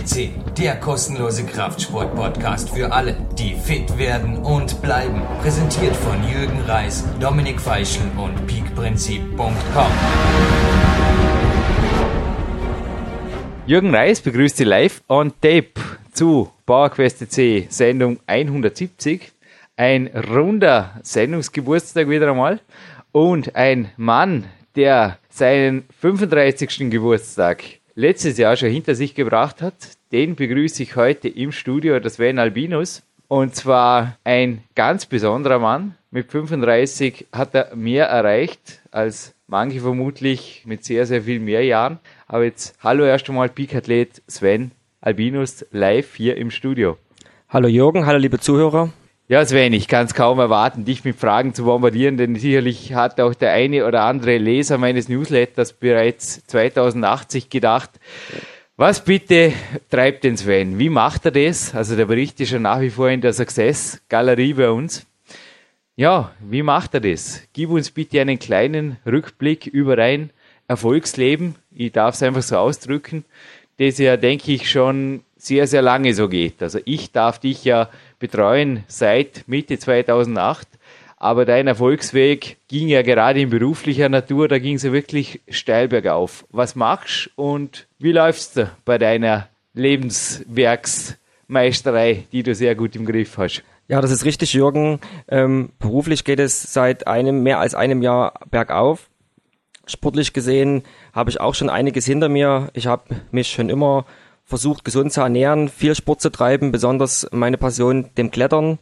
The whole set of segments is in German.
FCC, der kostenlose Kraftsport-Podcast für alle, die fit werden und bleiben. Präsentiert von Jürgen Reis, Dominik Feischl und peakprinzip.com. Jürgen Reis begrüßt Sie live on tape zu PowerQuest C Sendung 170. Ein runder Sendungsgeburtstag wieder einmal und ein Mann, der seinen 35. Geburtstag letztes Jahr schon hinter sich gebracht hat. Den begrüße ich heute im Studio, das Sven Albinus. Und zwar ein ganz besonderer Mann. Mit 35 hat er mehr erreicht als manche vermutlich mit sehr, sehr viel mehr Jahren. Aber jetzt hallo erst einmal Peak-Athlet Sven Albinus live hier im Studio. Hallo Jürgen, hallo liebe Zuhörer. Ja, Sven, ich kann es kaum erwarten, dich mit Fragen zu bombardieren, denn sicherlich hat auch der eine oder andere Leser meines Newsletters bereits 2080 gedacht, was bitte treibt den Sven? Wie macht er das? Also der Bericht ist ja nach wie vor in der Success-Galerie bei uns. Ja, wie macht er das? Gib uns bitte einen kleinen Rückblick über ein Erfolgsleben. Ich darf es einfach so ausdrücken, das ja, denke ich, schon sehr, sehr lange so geht. Also ich darf dich ja betreuen seit Mitte 2008. Aber dein Erfolgsweg ging ja gerade in beruflicher Natur, da ging es ja wirklich steil bergauf. Was machst und wie läufst du bei deiner Lebenswerksmeisterei, die du sehr gut im Griff hast? Ja, das ist richtig, Jürgen. Ähm, beruflich geht es seit einem, mehr als einem Jahr bergauf. Sportlich gesehen habe ich auch schon einiges hinter mir. Ich habe mich schon immer versucht, gesund zu ernähren, viel Sport zu treiben, besonders meine Passion, dem Klettern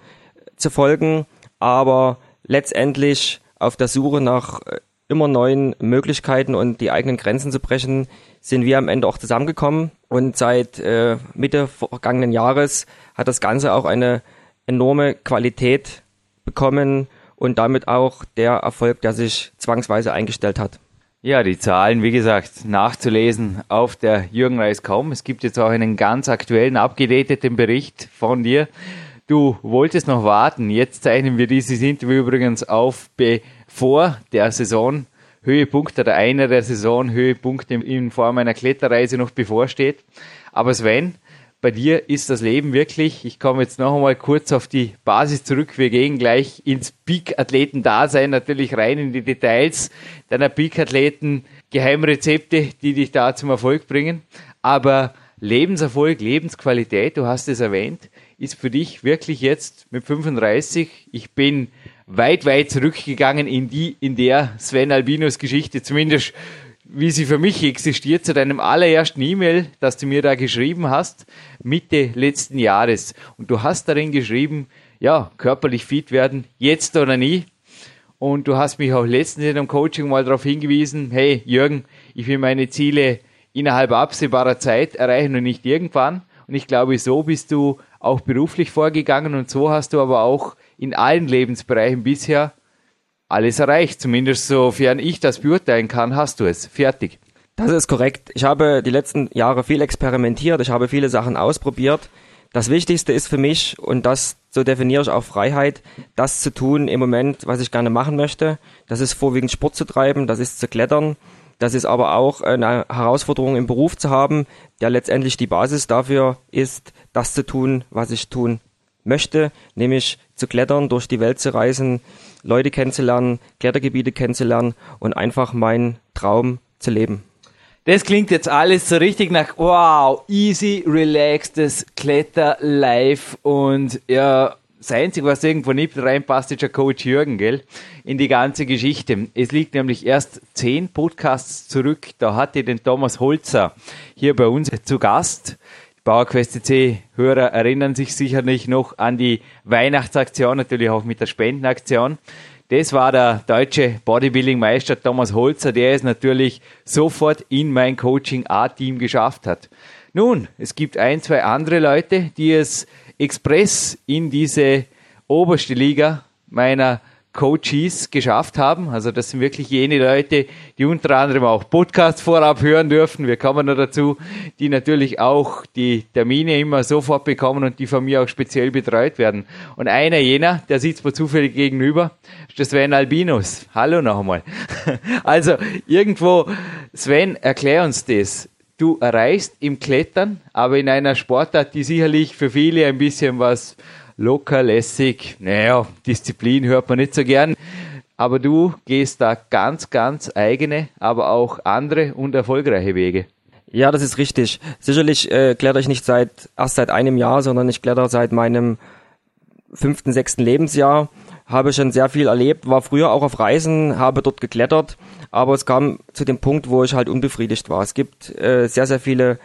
zu folgen, aber letztendlich auf der Suche nach äh, immer neuen Möglichkeiten und die eigenen Grenzen zu brechen, sind wir am Ende auch zusammengekommen. Und seit äh, Mitte vergangenen Jahres hat das Ganze auch eine enorme Qualität bekommen und damit auch der Erfolg, der sich zwangsweise eingestellt hat. Ja, die Zahlen, wie gesagt, nachzulesen auf der Jürgen Reis.com. Es gibt jetzt auch einen ganz aktuellen, abgedateten Bericht von dir. Du wolltest noch warten. Jetzt zeichnen wir dieses Interview übrigens auf, bevor der Saison Höhepunkt oder einer der Saisonhöhepunkte in Form einer Kletterreise noch bevorsteht. Aber Sven, bei dir ist das Leben wirklich, ich komme jetzt noch einmal kurz auf die Basis zurück, wir gehen gleich ins Peak-Athleten-Dasein, natürlich rein in die Details deiner Peak-Athleten, Geheimrezepte, die dich da zum Erfolg bringen. Aber Lebenserfolg, Lebensqualität, du hast es erwähnt, ist für dich wirklich jetzt mit 35, ich bin weit, weit zurückgegangen in die, in der Sven Albinus Geschichte, zumindest wie sie für mich existiert, zu deinem allerersten E-Mail, das du mir da geschrieben hast, Mitte letzten Jahres. Und du hast darin geschrieben, ja, körperlich fit werden, jetzt oder nie. Und du hast mich auch letztens in einem Coaching mal darauf hingewiesen, hey Jürgen, ich will meine Ziele innerhalb absehbarer Zeit erreichen und nicht irgendwann. Und ich glaube, so bist du auch beruflich vorgegangen und so hast du aber auch in allen Lebensbereichen bisher alles erreicht. Zumindest sofern ich das beurteilen kann, hast du es. Fertig. Das ist korrekt. Ich habe die letzten Jahre viel experimentiert. Ich habe viele Sachen ausprobiert. Das Wichtigste ist für mich, und das, so definiere ich auch Freiheit, das zu tun im Moment, was ich gerne machen möchte. Das ist vorwiegend Sport zu treiben, das ist zu klettern. Das ist aber auch eine Herausforderung im Beruf zu haben, der letztendlich die Basis dafür ist, das zu tun, was ich tun möchte, nämlich zu klettern, durch die Welt zu reisen, Leute kennenzulernen, Klettergebiete kennenzulernen und einfach meinen Traum zu leben. Das klingt jetzt alles so richtig nach wow, easy, relaxedes Kletter-Life und ja, das Einzige, was irgendwo nicht reinpasst, ist der Coach Jürgen, gell? In die ganze Geschichte. Es liegt nämlich erst zehn Podcasts zurück. Da hatte den Thomas Holzer hier bei uns zu Gast. PowerQuest C Hörer erinnern sich sicherlich noch an die Weihnachtsaktion, natürlich auch mit der Spendenaktion. Das war der deutsche Bodybuilding-Meister Thomas Holzer, der es natürlich sofort in mein Coaching-A-Team geschafft hat. Nun, es gibt ein, zwei andere Leute, die es express in diese oberste Liga meiner Coaches geschafft haben. Also das sind wirklich jene Leute, die unter anderem auch Podcasts vorab hören dürfen. Wir kommen noch dazu, die natürlich auch die Termine immer sofort bekommen und die von mir auch speziell betreut werden. Und einer jener, der sitzt mir zufällig gegenüber, ist der Sven Albinus. Hallo noch einmal. Also irgendwo, Sven, erklär uns das. du erreichst im Klettern, aber in einer Sportart, die sicherlich für viele ein bisschen was locker, lässig, naja, Disziplin hört man nicht so gern. Aber du gehst da ganz, ganz eigene, aber auch andere und erfolgreiche Wege. Ja, das ist richtig. Sicherlich äh, kletter ich nicht seit erst seit einem Jahr, sondern ich kletter seit meinem fünften, sechsten Lebensjahr. Habe schon sehr viel erlebt, war früher auch auf Reisen, habe dort geklettert, aber es kam zu dem Punkt, wo ich halt unbefriedigt war. Es gibt äh, sehr, sehr viele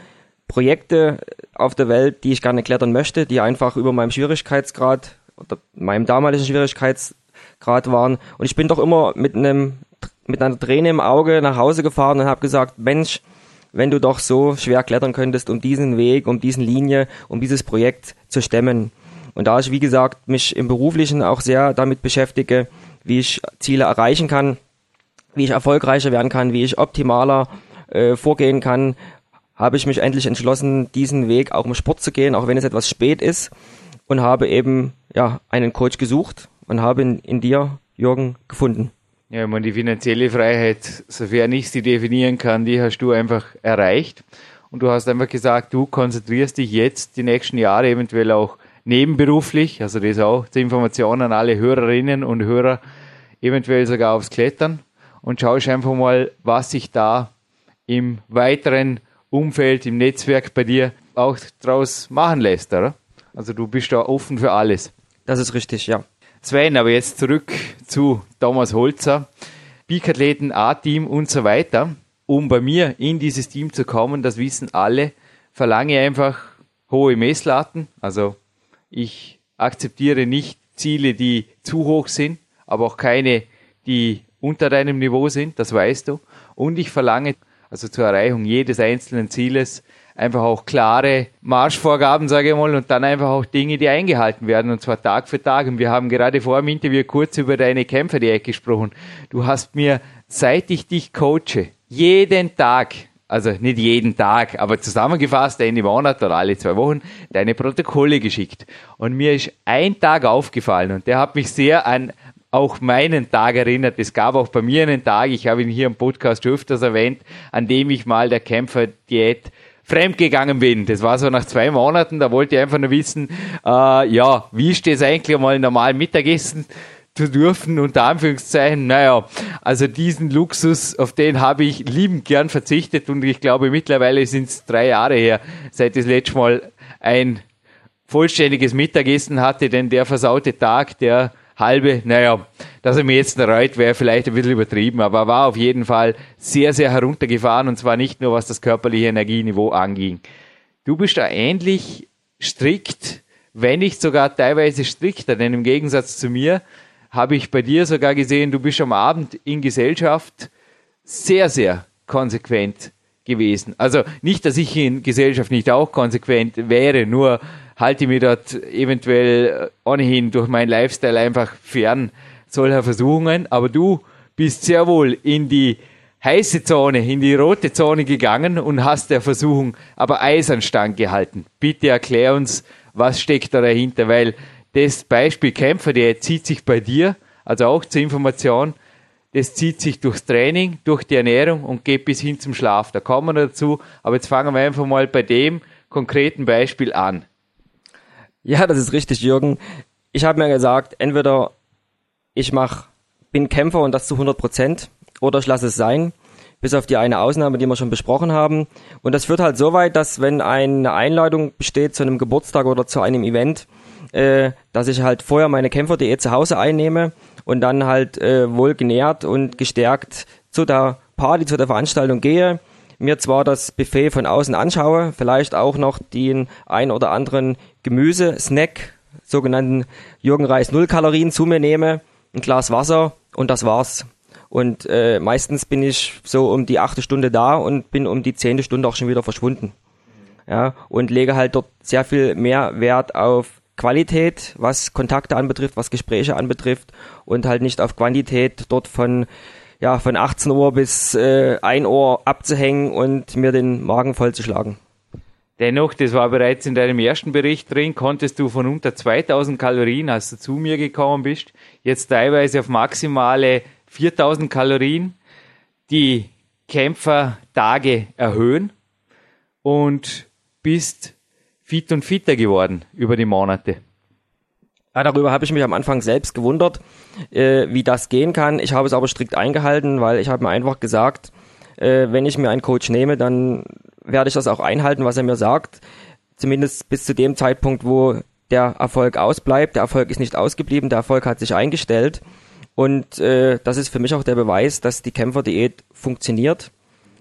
Projekte auf der Welt, die ich gerne klettern möchte, die einfach über meinem Schwierigkeitsgrad oder meinem damaligen Schwierigkeitsgrad waren. Und ich bin doch immer mit einem mit einer Träne im Auge nach Hause gefahren und habe gesagt, Mensch, wenn du doch so schwer klettern könntest, um diesen Weg, um diesen Linie, um dieses Projekt zu stemmen. Und da ich, wie gesagt, mich im Beruflichen auch sehr damit beschäftige, wie ich Ziele erreichen kann, wie ich erfolgreicher werden kann, wie ich optimaler äh, vorgehen kann, habe ich mich endlich entschlossen, diesen Weg auch im Sport zu gehen, auch wenn es etwas spät ist und habe eben ja einen Coach gesucht und habe in, in dir, Jürgen, gefunden. Ja, man, die finanzielle Freiheit, sofern ich sie definieren kann, die hast du einfach erreicht. Und du hast einfach gesagt, du konzentrierst dich jetzt die nächsten Jahre eventuell auch nebenberuflich, also das auch zur Information an alle Hörerinnen und Hörer, eventuell sogar aufs Klettern und schaust einfach mal, was sich da im weiteren Umfeld, im Netzwerk bei dir auch draus machen lässt, oder? Also du bist da offen für alles. Das ist richtig, ja. Sven, aber jetzt zurück zu Thomas Holzer, Peak-Athleten, A-Team und so weiter. Um bei mir in dieses Team zu kommen, das wissen alle, verlange einfach hohe Messlatten. Also ich akzeptiere nicht Ziele, die zu hoch sind, aber auch keine, die unter deinem Niveau sind, das weißt du. Und ich verlange also zur Erreichung jedes einzelnen Zieles, einfach auch klare Marschvorgaben, sage ich mal, und dann einfach auch Dinge, die eingehalten werden, und zwar Tag für Tag. Und wir haben gerade vor dem Interview kurz über deine Kämpferdiät gesprochen. Du hast mir, seit ich dich coache, jeden Tag also nicht jeden Tag, aber zusammengefasst Ende Monat oder alle zwei Wochen, deine Protokolle geschickt. Und mir ist ein Tag aufgefallen und der hat mich sehr an auch meinen Tag erinnert. Es gab auch bei mir einen Tag, ich habe ihn hier im Podcast öfters erwähnt, an dem ich mal der Kämpferdiät fremdgegangen bin. Das war so nach zwei Monaten, da wollte ich einfach nur wissen, äh, ja, wie ist das eigentlich mal normal Mittagessen zu dürfen, unter Anführungszeichen. Naja, also diesen Luxus, auf den habe ich liebend gern verzichtet und ich glaube mittlerweile sind es drei Jahre her, seit ich das letzte Mal ein vollständiges Mittagessen hatte, denn der versaute Tag, der halbe, naja, dass er mir jetzt reut, wäre vielleicht ein bisschen übertrieben, aber er war auf jeden Fall sehr, sehr heruntergefahren und zwar nicht nur was das körperliche Energieniveau anging. Du bist da ähnlich strikt, wenn nicht sogar teilweise strikter, denn im Gegensatz zu mir habe ich bei dir sogar gesehen, du bist am Abend in Gesellschaft sehr, sehr konsequent gewesen. Also nicht, dass ich in Gesellschaft nicht auch konsequent wäre, nur halte ich mich dort eventuell ohnehin durch meinen Lifestyle einfach fern solcher Versuchungen. Aber du bist sehr wohl in die heiße Zone, in die rote Zone gegangen und hast der Versuchung aber eisern standgehalten. Bitte erklär uns, was steckt da dahinter, weil das Beispiel Kämpfer, der zieht sich bei dir, also auch zur Information, das zieht sich durchs Training, durch die Ernährung und geht bis hin zum Schlaf. Da kommen wir dazu. Aber jetzt fangen wir einfach mal bei dem konkreten Beispiel an. Ja, das ist richtig, Jürgen. Ich habe mir gesagt, entweder ich mach, bin Kämpfer und das zu 100 Prozent oder ich lasse es sein. Bis auf die eine Ausnahme, die wir schon besprochen haben. Und das führt halt so weit, dass wenn eine Einladung besteht zu einem Geburtstag oder zu einem Event, äh, dass ich halt vorher meine Kämpferdiät zu Hause einnehme und dann halt äh, wohl genährt und gestärkt zu der Party, zu der Veranstaltung gehe mir zwar das Buffet von außen anschaue, vielleicht auch noch den ein oder anderen Gemüse-Snack, sogenannten Jürgen Reis Null Kalorien zu mir nehme, ein Glas Wasser und das war's. Und äh, meistens bin ich so um die achte Stunde da und bin um die zehnte Stunde auch schon wieder verschwunden. Ja, und lege halt dort sehr viel mehr Wert auf Qualität, was Kontakte anbetrifft, was Gespräche anbetrifft und halt nicht auf Quantität dort von ja, von 18 Uhr bis äh, 1 Uhr abzuhängen und mir den Magen vollzuschlagen. Dennoch, das war bereits in deinem ersten Bericht drin, konntest du von unter 2000 Kalorien, als du zu mir gekommen bist, jetzt teilweise auf maximale 4000 Kalorien die Kämpfertage erhöhen. und bist fit und fitter geworden über die Monate. Ja, darüber habe ich mich am Anfang selbst gewundert, äh, wie das gehen kann. Ich habe es aber strikt eingehalten, weil ich habe mir einfach gesagt, äh, wenn ich mir einen Coach nehme, dann werde ich das auch einhalten, was er mir sagt. Zumindest bis zu dem Zeitpunkt, wo der Erfolg ausbleibt. Der Erfolg ist nicht ausgeblieben, der Erfolg hat sich eingestellt. Und äh, das ist für mich auch der Beweis, dass die Kämpferdiät funktioniert.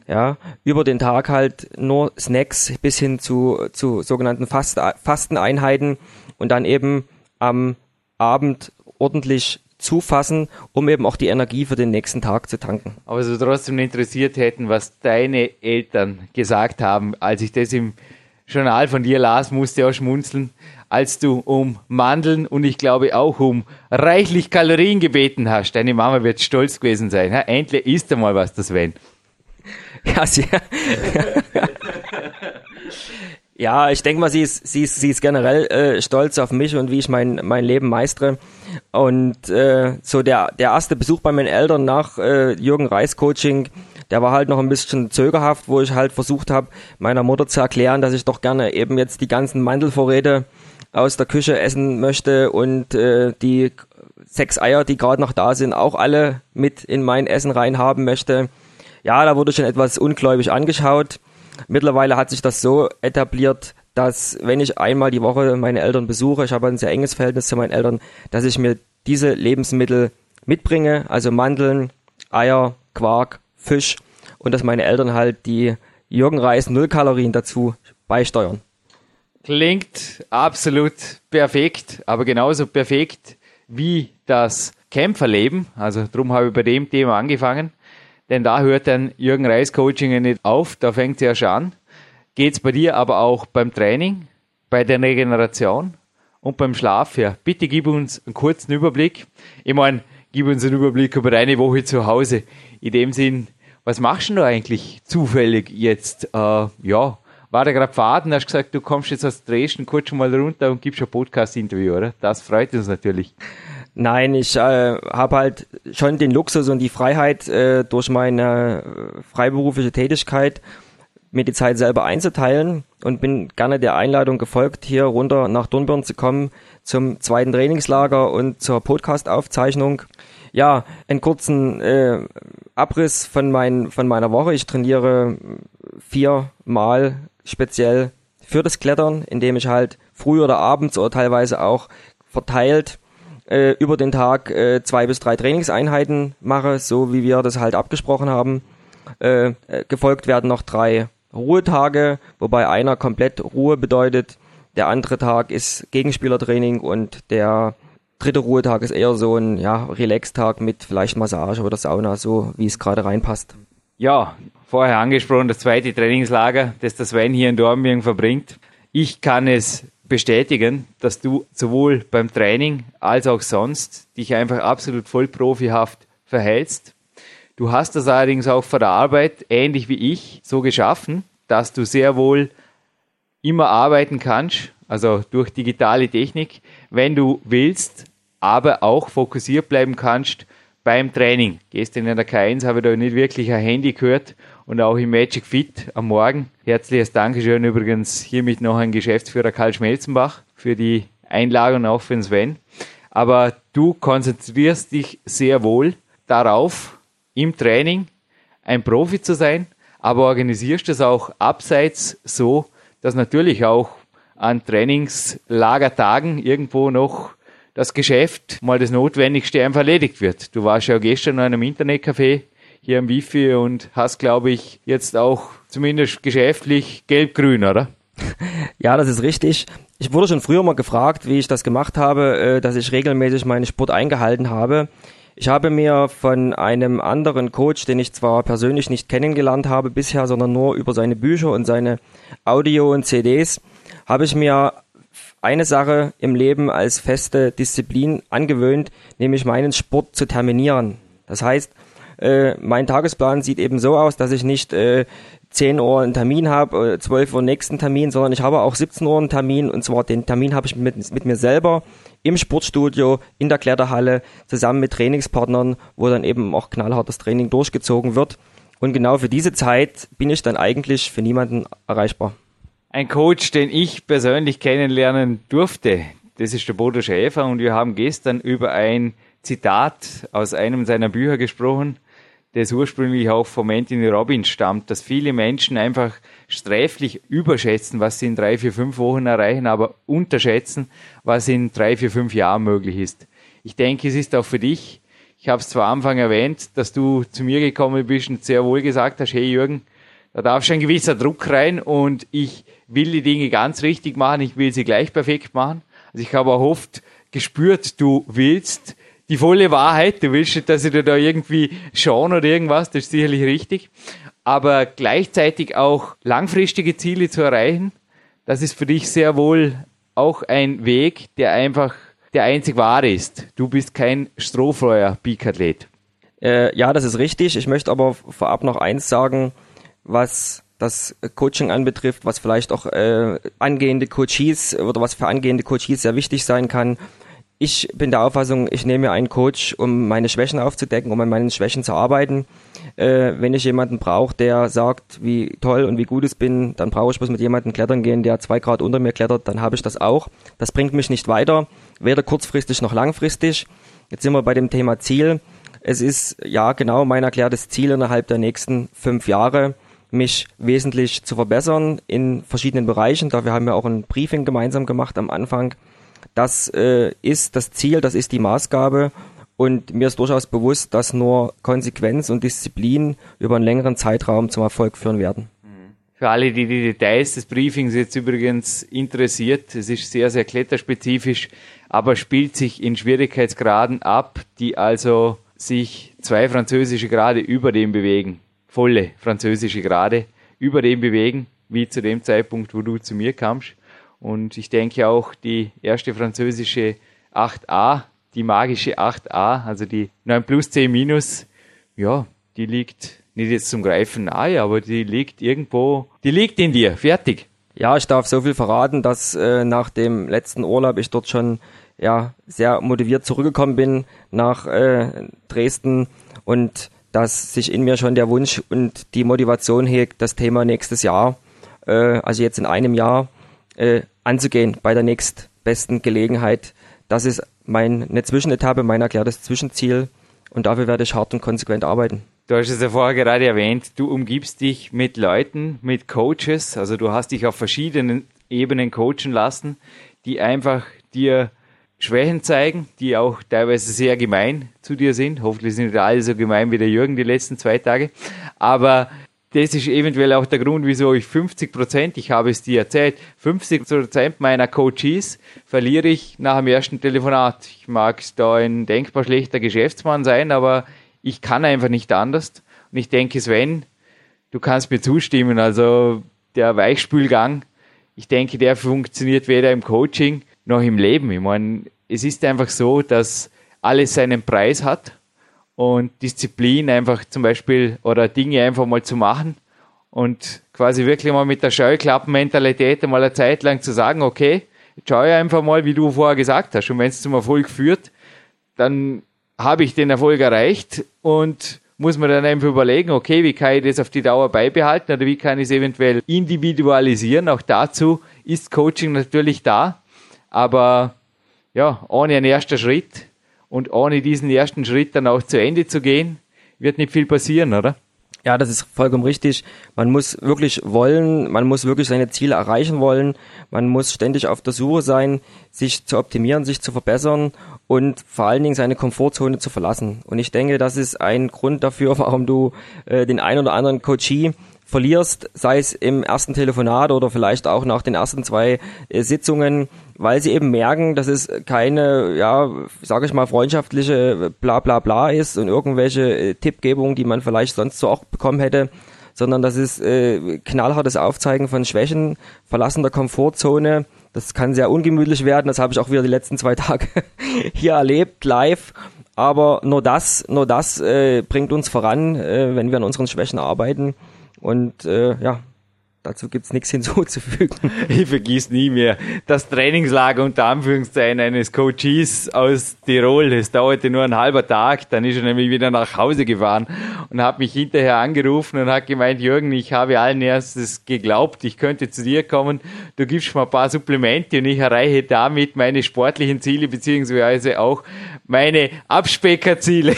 Ja, über den Tag halt nur Snacks bis hin zu, zu sogenannten Fast Fasteneinheiten und dann eben am Abend ordentlich zufassen, um eben auch die Energie für den nächsten Tag zu tanken. Aber so trotzdem interessiert hätten, was deine Eltern gesagt haben, als ich das im Journal von dir las, musste auch schmunzeln, als du um Mandeln und ich glaube auch um reichlich Kalorien gebeten hast. Deine Mama wird stolz gewesen sein. Ha? Endlich isst einmal was, das Sven. Ja, sehr. ja, ich denke mal, sie ist, sie ist, sie ist generell äh, stolz auf mich und wie ich mein, mein Leben meistere. Und äh, so der, der erste Besuch bei meinen Eltern nach äh, Jürgen Reis Coaching, der war halt noch ein bisschen zögerhaft, wo ich halt versucht habe, meiner Mutter zu erklären, dass ich doch gerne eben jetzt die ganzen Mandelvorräte aus der Küche essen möchte und äh, die sechs Eier, die gerade noch da sind, auch alle mit in mein Essen rein haben möchte. Ja, da wurde schon etwas ungläubig angeschaut. Mittlerweile hat sich das so etabliert, dass wenn ich einmal die Woche meine Eltern besuche, ich habe ein sehr enges Verhältnis zu meinen Eltern, dass ich mir diese Lebensmittel mitbringe, also Mandeln, Eier, Quark, Fisch und dass meine Eltern halt die Jürgenreis Null Kalorien dazu beisteuern. Klingt absolut perfekt, aber genauso perfekt wie das Kämpferleben. Also darum habe ich bei dem Thema angefangen. Denn da hört dann Jürgen Reis Coaching ja nicht auf, da fängt es ja schon an. Geht es bei dir aber auch beim Training, bei der Regeneration und beim Schlaf her? Bitte gib uns einen kurzen Überblick. Ich meine, gib uns einen Überblick über deine Woche zu Hause. In dem Sinn, was machst du eigentlich zufällig jetzt? Äh, ja, war da gerade Faden, hast gesagt, du kommst jetzt aus Dresden kurz schon mal runter und gibst ein Podcast-Interview, oder? Das freut uns natürlich. Nein, ich äh, habe halt schon den Luxus und die Freiheit äh, durch meine äh, freiberufliche Tätigkeit mir die Zeit selber einzuteilen und bin gerne der Einladung gefolgt, hier runter nach Dornbirn zu kommen zum zweiten Trainingslager und zur Podcast-Aufzeichnung. Ja, einen kurzen äh, Abriss von, mein, von meiner Woche. Ich trainiere viermal speziell für das Klettern, indem ich halt früh oder abends oder teilweise auch verteilt äh, über den Tag äh, zwei bis drei Trainingseinheiten mache, so wie wir das halt abgesprochen haben. Äh, äh, gefolgt werden noch drei Ruhetage, wobei einer komplett Ruhe bedeutet. Der andere Tag ist Gegenspielertraining und der dritte Ruhetag ist eher so ein ja, Relax-Tag mit vielleicht Massage oder Sauna, so wie es gerade reinpasst. Ja, vorher angesprochen, das zweite Trainingslager, das das Sven hier in Dornbirn verbringt. Ich kann es bestätigen, dass du sowohl beim Training als auch sonst dich einfach absolut voll profihaft verhältst. Du hast das allerdings auch vor der Arbeit, ähnlich wie ich, so geschaffen, dass du sehr wohl immer arbeiten kannst, also durch digitale Technik, wenn du willst, aber auch fokussiert bleiben kannst beim Training. Gestern in der K1 habe ich da nicht wirklich ein Handy gehört und auch im Magic Fit am Morgen. Herzliches Dankeschön übrigens hiermit noch an Geschäftsführer Karl Schmelzenbach für die Einladung auch für den Sven. Aber du konzentrierst dich sehr wohl darauf, im Training ein Profi zu sein, aber organisierst es auch abseits so, dass natürlich auch an Trainingslagertagen irgendwo noch das Geschäft mal das Notwendigste einfach erledigt wird. Du warst ja gestern in einem Internetcafé hier am Wifi und hast, glaube ich, jetzt auch zumindest geschäftlich gelb-grün, oder? Ja, das ist richtig. Ich wurde schon früher mal gefragt, wie ich das gemacht habe, äh, dass ich regelmäßig meinen Sport eingehalten habe. Ich habe mir von einem anderen Coach, den ich zwar persönlich nicht kennengelernt habe bisher, sondern nur über seine Bücher und seine Audio und CDs, habe ich mir eine Sache im Leben als feste Disziplin angewöhnt, nämlich meinen Sport zu terminieren. Das heißt, äh, mein Tagesplan sieht eben so aus, dass ich nicht äh, 10 Uhr einen Termin habe, äh, 12 Uhr nächsten Termin, sondern ich habe auch 17 Uhr einen Termin und zwar den Termin habe ich mit, mit mir selber im Sportstudio, in der Kletterhalle, zusammen mit Trainingspartnern, wo dann eben auch knallhartes Training durchgezogen wird. Und genau für diese Zeit bin ich dann eigentlich für niemanden erreichbar. Ein Coach, den ich persönlich kennenlernen durfte, das ist der Bodo Schäfer und wir haben gestern über ein Zitat aus einem seiner Bücher gesprochen, das ursprünglich auch von Anthony Robbins stammt, dass viele Menschen einfach sträflich überschätzen, was sie in drei, vier, fünf Wochen erreichen, aber unterschätzen, was in drei, vier, fünf Jahren möglich ist. Ich denke, es ist auch für dich, ich habe es zwar am Anfang erwähnt, dass du zu mir gekommen bist und sehr wohl gesagt hast, hey Jürgen, da darf schon ein gewisser Druck rein und ich will die Dinge ganz richtig machen, ich will sie gleich perfekt machen. Also ich habe auch oft gespürt, du willst die volle Wahrheit, du willst nicht, dass ich dir da irgendwie schauen oder irgendwas, das ist sicherlich richtig. Aber gleichzeitig auch langfristige Ziele zu erreichen, das ist für dich sehr wohl auch ein Weg, der einfach der einzig wahre ist. Du bist kein strohfeuer Peak-Athlet. Äh, ja, das ist richtig. Ich möchte aber vorab noch eins sagen, was das Coaching anbetrifft, was vielleicht auch äh, angehende Coaches oder was für angehende Coaches sehr wichtig sein kann. Ich bin der Auffassung, ich nehme einen Coach, um meine Schwächen aufzudecken, um an meinen Schwächen zu arbeiten. Äh, wenn ich jemanden brauche, der sagt, wie toll und wie gut ich bin, dann brauche ich bloß mit jemandem klettern gehen, der zwei Grad unter mir klettert, dann habe ich das auch. Das bringt mich nicht weiter, weder kurzfristig noch langfristig. Jetzt sind wir bei dem Thema Ziel. Es ist ja genau mein erklärtes Ziel innerhalb der nächsten fünf Jahre, mich wesentlich zu verbessern in verschiedenen Bereichen. Dafür haben wir auch ein Briefing gemeinsam gemacht am Anfang. Das äh, ist das Ziel, das ist die Maßgabe. Und mir ist durchaus bewusst, dass nur Konsequenz und Disziplin über einen längeren Zeitraum zum Erfolg führen werden. Für alle, die die Details des Briefings jetzt übrigens interessiert, es ist sehr, sehr kletterspezifisch, aber spielt sich in Schwierigkeitsgraden ab, die also sich zwei französische Grade über dem bewegen volle französische Grade über dem bewegen, wie zu dem Zeitpunkt, wo du zu mir kamst. Und ich denke auch die erste französische 8a, die magische 8a, also die 9 plus 10 minus, ja, die liegt nicht jetzt zum Greifen nahe, aber die liegt irgendwo, die liegt in dir, fertig. Ja, ich darf so viel verraten, dass äh, nach dem letzten Urlaub ich dort schon ja sehr motiviert zurückgekommen bin nach äh, Dresden und dass sich in mir schon der Wunsch und die Motivation hegt, das Thema nächstes Jahr, äh, also jetzt in einem Jahr, äh, anzugehen bei der nächstbesten Gelegenheit. Das ist meine Zwischenetappe, mein erklärtes Zwischenziel und dafür werde ich hart und konsequent arbeiten. Du hast es ja vorher gerade erwähnt, du umgibst dich mit Leuten, mit Coaches, also du hast dich auf verschiedenen Ebenen coachen lassen, die einfach dir Schwächen zeigen, die auch teilweise sehr gemein zu dir sind. Hoffentlich sind nicht alle so gemein wie der Jürgen die letzten zwei Tage. Aber das ist eventuell auch der Grund, wieso ich 50 Prozent, ich habe es dir erzählt, 50 Prozent meiner Coaches verliere ich nach dem ersten Telefonat. Ich mag da ein denkbar schlechter Geschäftsmann sein, aber ich kann einfach nicht anders. Und ich denke, Sven, du kannst mir zustimmen. Also der Weichspülgang, ich denke, der funktioniert weder im Coaching noch im Leben. Ich meine, es ist einfach so, dass alles seinen Preis hat und Disziplin einfach zum Beispiel oder Dinge einfach mal zu machen und quasi wirklich mal mit der Scheuklappenmentalität mal eine Zeit lang zu sagen, okay, jetzt schaue ich einfach mal, wie du vorher gesagt hast. Und wenn es zum Erfolg führt, dann habe ich den Erfolg erreicht und muss man dann einfach überlegen, okay, wie kann ich das auf die Dauer beibehalten oder wie kann ich es eventuell individualisieren. Auch dazu ist Coaching natürlich da. Aber ja, ohne einen ersten Schritt und ohne diesen ersten Schritt dann auch zu Ende zu gehen, wird nicht viel passieren, oder? Ja, das ist vollkommen richtig. Man muss wirklich wollen, man muss wirklich seine Ziele erreichen wollen, man muss ständig auf der Suche sein, sich zu optimieren, sich zu verbessern und vor allen Dingen seine Komfortzone zu verlassen. Und ich denke, das ist ein Grund dafür, warum du äh, den ein oder anderen Coachie verlierst, sei es im ersten Telefonat oder vielleicht auch nach den ersten zwei äh, Sitzungen, weil sie eben merken, dass es keine, ja, sage ich mal, freundschaftliche bla bla bla ist und irgendwelche äh, Tippgebungen, die man vielleicht sonst so auch bekommen hätte, sondern das ist äh, knallhartes Aufzeigen von Schwächen, Verlassen der Komfortzone. Das kann sehr ungemütlich werden, das habe ich auch wieder die letzten zwei Tage hier erlebt, live. Aber nur das, nur das äh, bringt uns voran, äh, wenn wir an unseren Schwächen arbeiten. Und äh, ja, dazu gibt's nichts hinzuzufügen. Ich vergiss nie mehr das Trainingslager unter Anführungszeichen eines Coaches aus Tirol. Das dauerte nur ein halber Tag. Dann ist er nämlich wieder nach Hause gefahren und hat mich hinterher angerufen und hat gemeint, Jürgen, ich habe allen erstes geglaubt, ich könnte zu dir kommen. Du gibst mir ein paar Supplemente und ich erreiche damit meine sportlichen Ziele beziehungsweise auch meine Abspeckerziele.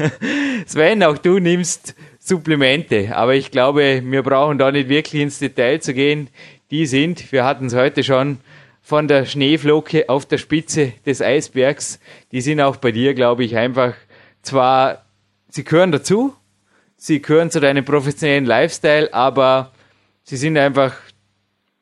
Sven, auch du nimmst Supplemente. Aber ich glaube, wir brauchen da nicht wirklich ins Detail zu gehen. Die sind, wir hatten es heute schon, von der Schneeflocke auf der Spitze des Eisbergs. Die sind auch bei dir, glaube ich, einfach zwar, sie gehören dazu, sie gehören zu deinem professionellen Lifestyle, aber sie sind einfach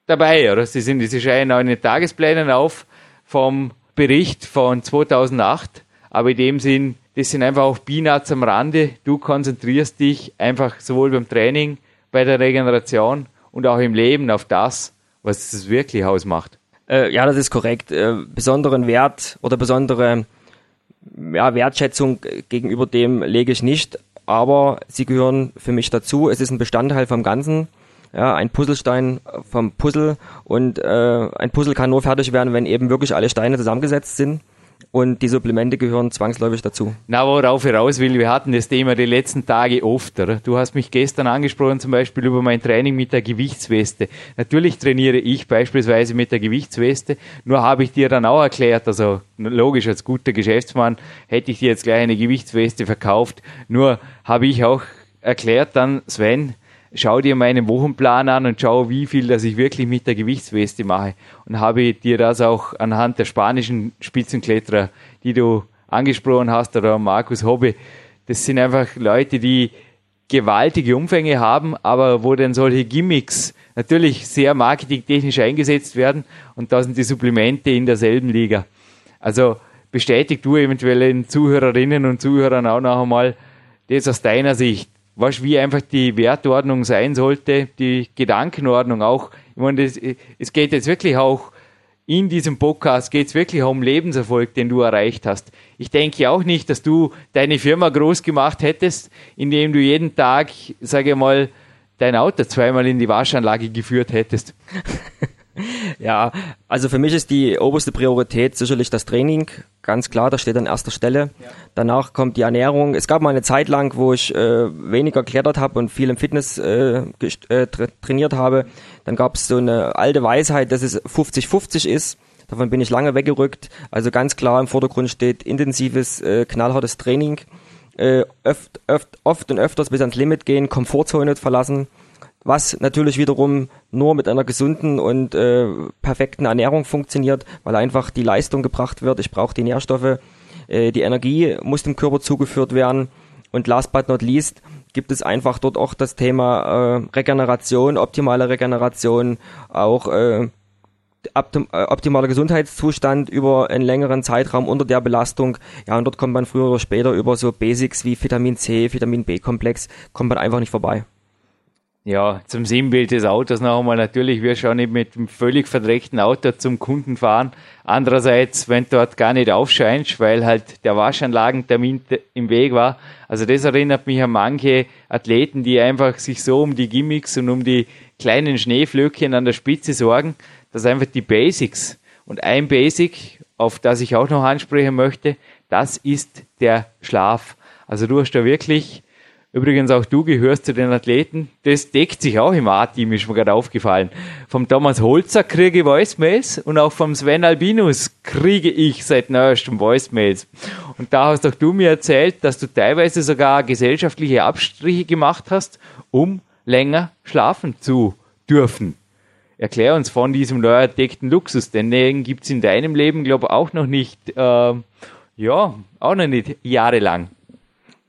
dabei, oder? Sie sind, sie scheinen auch in den Tagesplänen auf vom Bericht von 2008, aber in dem Sinn das sind einfach auch Peanuts am Rande. Du konzentrierst dich einfach sowohl beim Training, bei der Regeneration und auch im Leben auf das, was es wirklich ausmacht. Äh, ja, das ist korrekt. Äh, besonderen Wert oder besondere ja, Wertschätzung gegenüber dem lege ich nicht, aber sie gehören für mich dazu. Es ist ein Bestandteil vom Ganzen. Ja, ein Puzzlestein vom Puzzle und äh, ein Puzzle kann nur fertig werden, wenn eben wirklich alle Steine zusammengesetzt sind und die Supplemente gehören zwangsläufig dazu. Na, worauf ich raus will, wir hatten das Thema die letzten Tage oft. Oder? Du hast mich gestern angesprochen, zum Beispiel über mein Training mit der Gewichtsweste. Natürlich trainiere ich beispielsweise mit der Gewichtsweste, nur habe ich dir dann auch erklärt, also logisch, als guter Geschäftsmann hätte ich dir jetzt gleich eine Gewichtsweste verkauft, nur habe ich auch erklärt dann, Sven, schau dir meinen Wochenplan an und schau, wie viel das ich wirklich mit der Gewichtsweste mache. Und habe dir das auch anhand der spanischen Spitzenkletterer, die du angesprochen hast, oder Markus Hobbe, das sind einfach Leute, die gewaltige Umfänge haben, aber wo dann solche Gimmicks natürlich sehr marketingtechnisch eingesetzt werden und da sind die Supplemente in derselben Liga. Also bestätigt du eventuell den Zuhörerinnen und Zuhörern auch noch einmal das aus deiner Sicht was wie einfach die Wertordnung sein sollte, die Gedankenordnung auch. Ich meine, das, es geht jetzt wirklich auch in diesem Podcast geht es wirklich um Lebenserfolg, den du erreicht hast. Ich denke auch nicht, dass du deine Firma groß gemacht hättest, indem du jeden Tag, sage ich mal, dein Auto zweimal in die Waschanlage geführt hättest. Ja, also für mich ist die oberste Priorität sicherlich das Training. Ganz klar, das steht an erster Stelle. Ja. Danach kommt die Ernährung. Es gab mal eine Zeit lang, wo ich äh, weniger klettert habe und viel im Fitness äh, äh, tra trainiert habe. Dann gab es so eine alte Weisheit, dass es 50-50 ist. Davon bin ich lange weggerückt. Also ganz klar im Vordergrund steht intensives, äh, knallhartes Training. Äh, oft, oft, oft und öfters bis ans Limit gehen, Komfortzone verlassen was natürlich wiederum nur mit einer gesunden und äh, perfekten Ernährung funktioniert, weil einfach die Leistung gebracht wird. Ich brauche die Nährstoffe, äh, die Energie muss dem Körper zugeführt werden und last but not least gibt es einfach dort auch das Thema äh, Regeneration, optimale Regeneration, auch äh, äh, optimaler Gesundheitszustand über einen längeren Zeitraum unter der Belastung. Ja, und dort kommt man früher oder später über so Basics wie Vitamin C, Vitamin B-Komplex, kommt man einfach nicht vorbei ja, zum Sinnbild des Autos noch einmal, natürlich wirst du auch nicht mit einem völlig verdreckten Auto zum Kunden fahren. Andererseits, wenn du dort gar nicht aufscheinst, weil halt der Waschanlagentermin im Weg war. Also das erinnert mich an manche Athleten, die einfach sich so um die Gimmicks und um die kleinen Schneeflöckchen an der Spitze sorgen, dass einfach die Basics und ein Basic, auf das ich auch noch ansprechen möchte, das ist der Schlaf. Also du hast da wirklich Übrigens auch du gehörst zu den Athleten. Das deckt sich auch im A-Team, ist mir gerade aufgefallen. Vom Thomas Holzer kriege ich Voicemails und auch vom Sven Albinus kriege ich seit neuestem Voicemails. Und da hast auch du mir erzählt, dass du teilweise sogar gesellschaftliche Abstriche gemacht hast, um länger schlafen zu dürfen. Erklär uns von diesem neu entdeckten Luxus, denn den gibt's in deinem Leben, glaube ich, auch noch nicht, äh, ja, auch noch nicht jahrelang.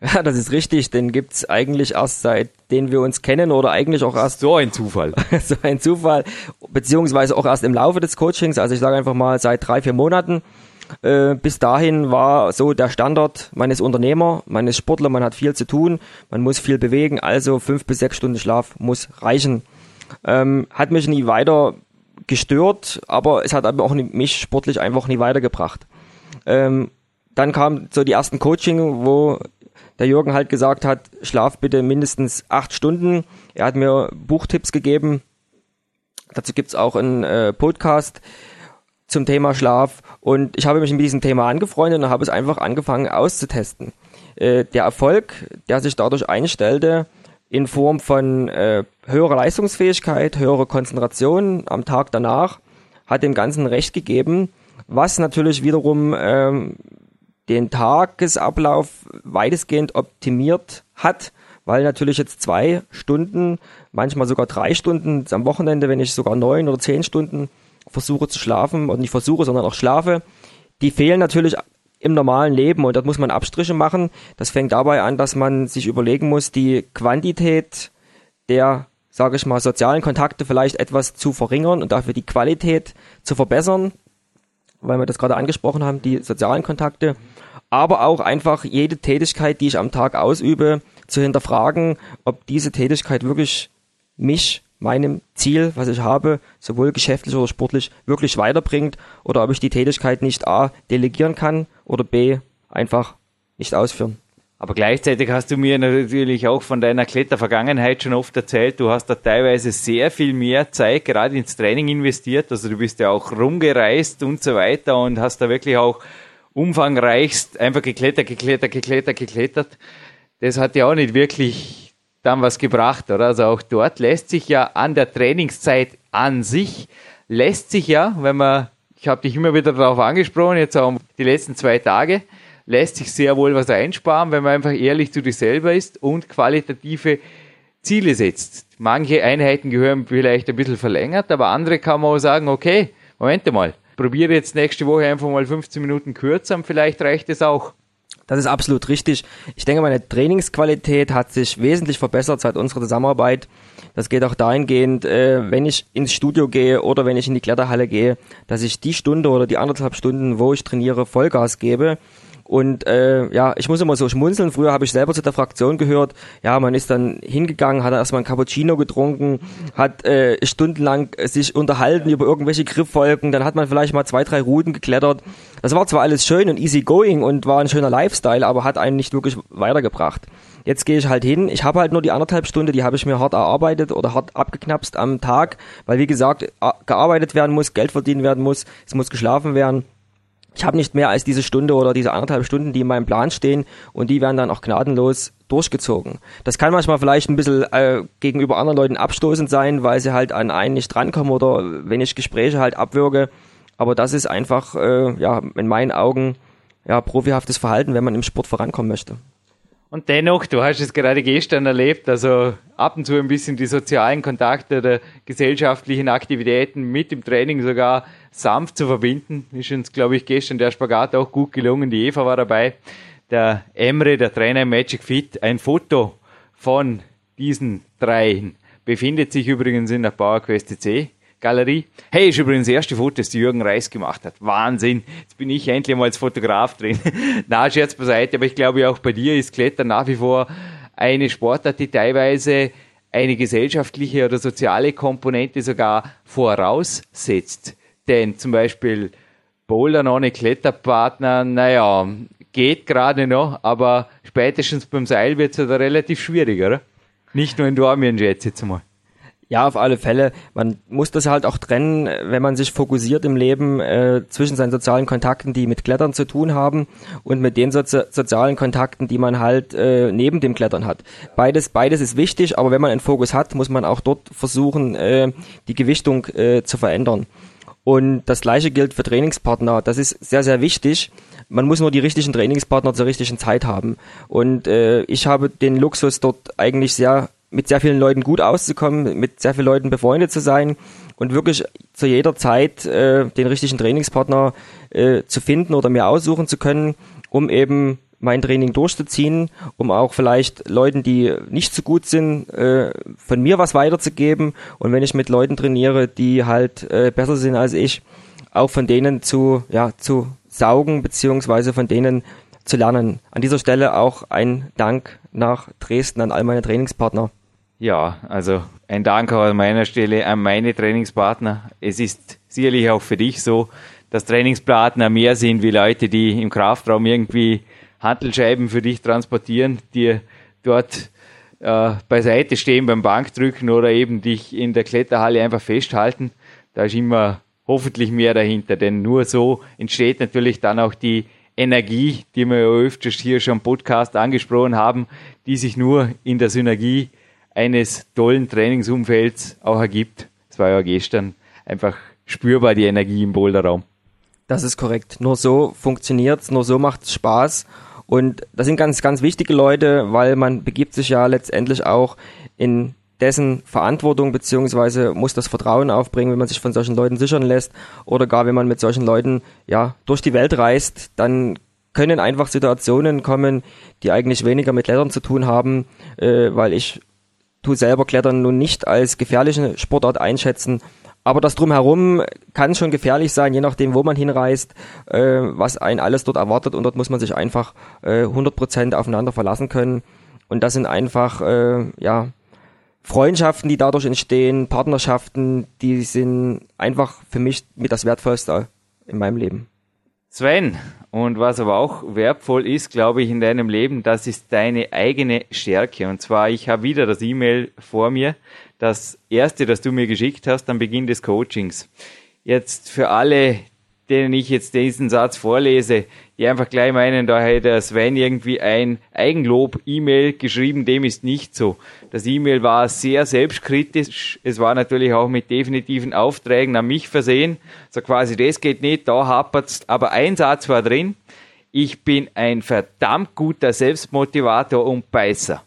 Ja, das ist richtig, den gibt's eigentlich erst seitdem wir uns kennen oder eigentlich auch erst. So ein Zufall. so ein Zufall, beziehungsweise auch erst im Laufe des Coachings, also ich sage einfach mal seit drei, vier Monaten. Äh, bis dahin war so der Standard, man ist Unternehmer, man ist Sportler, man hat viel zu tun, man muss viel bewegen, also fünf bis sechs Stunden Schlaf muss reichen. Ähm, hat mich nie weiter gestört, aber es hat aber auch mich sportlich einfach nie weitergebracht. Ähm, dann kam so die ersten Coaching, wo der Jürgen halt gesagt hat, schlaf bitte mindestens acht Stunden. Er hat mir Buchtipps gegeben, Dazu gibt's auch einen äh, Podcast zum Thema Schlaf. Und ich habe mich mit diesem Thema angefreundet und habe es einfach angefangen auszutesten. Äh, der Erfolg, der sich dadurch einstellte, in Form von äh, höherer Leistungsfähigkeit, höherer Konzentration am Tag danach, hat dem Ganzen recht gegeben, was natürlich wiederum ähm, den Tagesablauf weitestgehend optimiert hat, weil natürlich jetzt zwei Stunden, manchmal sogar drei Stunden am Wochenende, wenn ich sogar neun oder zehn Stunden versuche zu schlafen und nicht versuche, sondern auch schlafe, die fehlen natürlich im normalen Leben und dort muss man Abstriche machen. Das fängt dabei an, dass man sich überlegen muss, die Quantität der, sage ich mal, sozialen Kontakte vielleicht etwas zu verringern und dafür die Qualität zu verbessern, weil wir das gerade angesprochen haben, die sozialen Kontakte, aber auch einfach jede Tätigkeit, die ich am Tag ausübe, zu hinterfragen, ob diese Tätigkeit wirklich mich meinem Ziel, was ich habe, sowohl geschäftlich oder sportlich, wirklich weiterbringt oder ob ich die Tätigkeit nicht A delegieren kann oder B einfach nicht ausführen. Aber gleichzeitig hast du mir natürlich auch von deiner Klettervergangenheit schon oft erzählt, du hast da teilweise sehr viel mehr Zeit gerade ins Training investiert, also du bist ja auch rumgereist und so weiter und hast da wirklich auch umfangreichst einfach geklettert, geklettert, geklettert, geklettert. Das hat ja auch nicht wirklich dann was gebracht, oder? Also auch dort lässt sich ja an der Trainingszeit an sich, lässt sich ja, wenn man, ich habe dich immer wieder darauf angesprochen, jetzt auch die letzten zwei Tage, lässt sich sehr wohl was einsparen, wenn man einfach ehrlich zu dir selber ist und qualitative Ziele setzt. Manche Einheiten gehören vielleicht ein bisschen verlängert, aber andere kann man auch sagen, okay, Moment mal, probiere jetzt nächste Woche einfach mal 15 Minuten kürzer und vielleicht reicht es auch. Das ist absolut richtig. Ich denke, meine Trainingsqualität hat sich wesentlich verbessert seit unserer Zusammenarbeit. Das geht auch dahingehend, äh, wenn ich ins Studio gehe oder wenn ich in die Kletterhalle gehe, dass ich die Stunde oder die anderthalb Stunden, wo ich trainiere, Vollgas gebe und äh, ja, ich muss immer so schmunzeln. Früher habe ich selber zu der Fraktion gehört. Ja, man ist dann hingegangen, hat erstmal ein Cappuccino getrunken, hat äh, stundenlang sich unterhalten über irgendwelche Grifffolgen. Dann hat man vielleicht mal zwei, drei Routen geklettert. Das war zwar alles schön und easy going und war ein schöner Lifestyle, aber hat einen nicht wirklich weitergebracht. Jetzt gehe ich halt hin. Ich habe halt nur die anderthalb Stunde, die habe ich mir hart erarbeitet oder hart abgeknapst am Tag, weil wie gesagt, gearbeitet werden muss, Geld verdient werden muss, es muss geschlafen werden ich habe nicht mehr als diese Stunde oder diese anderthalb Stunden, die in meinem Plan stehen und die werden dann auch gnadenlos durchgezogen. Das kann manchmal vielleicht ein bisschen äh, gegenüber anderen Leuten abstoßend sein, weil sie halt an einen nicht drankommen oder wenn ich Gespräche halt abwürge. Aber das ist einfach, äh, ja, in meinen Augen, ja, profihaftes Verhalten, wenn man im Sport vorankommen möchte. Und dennoch, du hast es gerade gestern erlebt, also ab und zu ein bisschen die sozialen Kontakte der gesellschaftlichen Aktivitäten mit dem Training sogar sanft zu verbinden. Ist uns, glaube ich, gestern der Spagat auch gut gelungen. Die Eva war dabei. Der Emre, der Trainer im Magic Fit, ein Foto von diesen dreien befindet sich übrigens in der PowerQuest C. Galerie. Hey, ist übrigens das erste Foto, das die Jürgen Reis gemacht hat. Wahnsinn. Jetzt bin ich endlich mal als Fotograf drin. Na, Scherz beiseite, aber ich glaube auch bei dir ist Klettern nach wie vor eine Sportart, die teilweise eine gesellschaftliche oder soziale Komponente sogar voraussetzt. Denn zum Beispiel Bouldern ohne Kletterpartner, naja, geht gerade noch, aber spätestens beim Seil wird es ja relativ schwierig, oder? Nicht nur in Dormien jetzt mal. Ja, auf alle Fälle. Man muss das halt auch trennen, wenn man sich fokussiert im Leben äh, zwischen seinen sozialen Kontakten, die mit Klettern zu tun haben, und mit den Sozi sozialen Kontakten, die man halt äh, neben dem Klettern hat. Beides, beides ist wichtig, aber wenn man einen Fokus hat, muss man auch dort versuchen, äh, die Gewichtung äh, zu verändern. Und das gleiche gilt für Trainingspartner. Das ist sehr, sehr wichtig. Man muss nur die richtigen Trainingspartner zur richtigen Zeit haben. Und äh, ich habe den Luxus dort eigentlich sehr mit sehr vielen Leuten gut auszukommen, mit sehr vielen Leuten befreundet zu sein und wirklich zu jeder Zeit äh, den richtigen Trainingspartner äh, zu finden oder mir aussuchen zu können, um eben mein Training durchzuziehen, um auch vielleicht Leuten, die nicht so gut sind, äh, von mir was weiterzugeben. Und wenn ich mit Leuten trainiere, die halt äh, besser sind als ich, auch von denen zu, ja, zu saugen, beziehungsweise von denen zu lernen. An dieser Stelle auch ein Dank nach Dresden an all meine Trainingspartner. Ja, also ein Dank auch an meiner Stelle an meine Trainingspartner. Es ist sicherlich auch für dich so, dass Trainingspartner mehr sind wie Leute, die im Kraftraum irgendwie Handelscheiben für dich transportieren, dir dort äh, beiseite stehen beim Bankdrücken oder eben dich in der Kletterhalle einfach festhalten. Da ist immer hoffentlich mehr dahinter, denn nur so entsteht natürlich dann auch die Energie, die wir ja öfters hier schon im Podcast angesprochen haben, die sich nur in der Synergie eines tollen Trainingsumfelds auch ergibt. Es war ja gestern einfach spürbar die Energie im Boulderraum. Das ist korrekt. Nur so funktioniert's, nur so macht's Spaß. Und das sind ganz, ganz wichtige Leute, weil man begibt sich ja letztendlich auch in dessen Verantwortung beziehungsweise muss das Vertrauen aufbringen, wenn man sich von solchen Leuten sichern lässt oder gar wenn man mit solchen Leuten ja durch die Welt reist, dann können einfach Situationen kommen, die eigentlich weniger mit Klettern zu tun haben, äh, weil ich tu selber Klettern nun nicht als gefährliche Sportart einschätzen, aber das drumherum kann schon gefährlich sein, je nachdem, wo man hinreist, äh, was einen alles dort erwartet. Und dort muss man sich einfach äh, 100% aufeinander verlassen können. Und das sind einfach, äh, ja, Freundschaften, die dadurch entstehen, Partnerschaften, die sind einfach für mich mit das Wertvollste in meinem Leben. Sven, und was aber auch wertvoll ist, glaube ich, in deinem Leben, das ist deine eigene Stärke. Und zwar, ich habe wieder das E-Mail vor mir das erste, das du mir geschickt hast am Beginn des Coachings. Jetzt für alle, denen ich jetzt diesen Satz vorlese, die einfach gleich meinen, da hätte Sven irgendwie ein Eigenlob-E-Mail geschrieben, dem ist nicht so. Das E-Mail war sehr selbstkritisch. Es war natürlich auch mit definitiven Aufträgen an mich versehen. So quasi, das geht nicht, da hapert's. Aber ein Satz war drin. Ich bin ein verdammt guter Selbstmotivator und Beißer.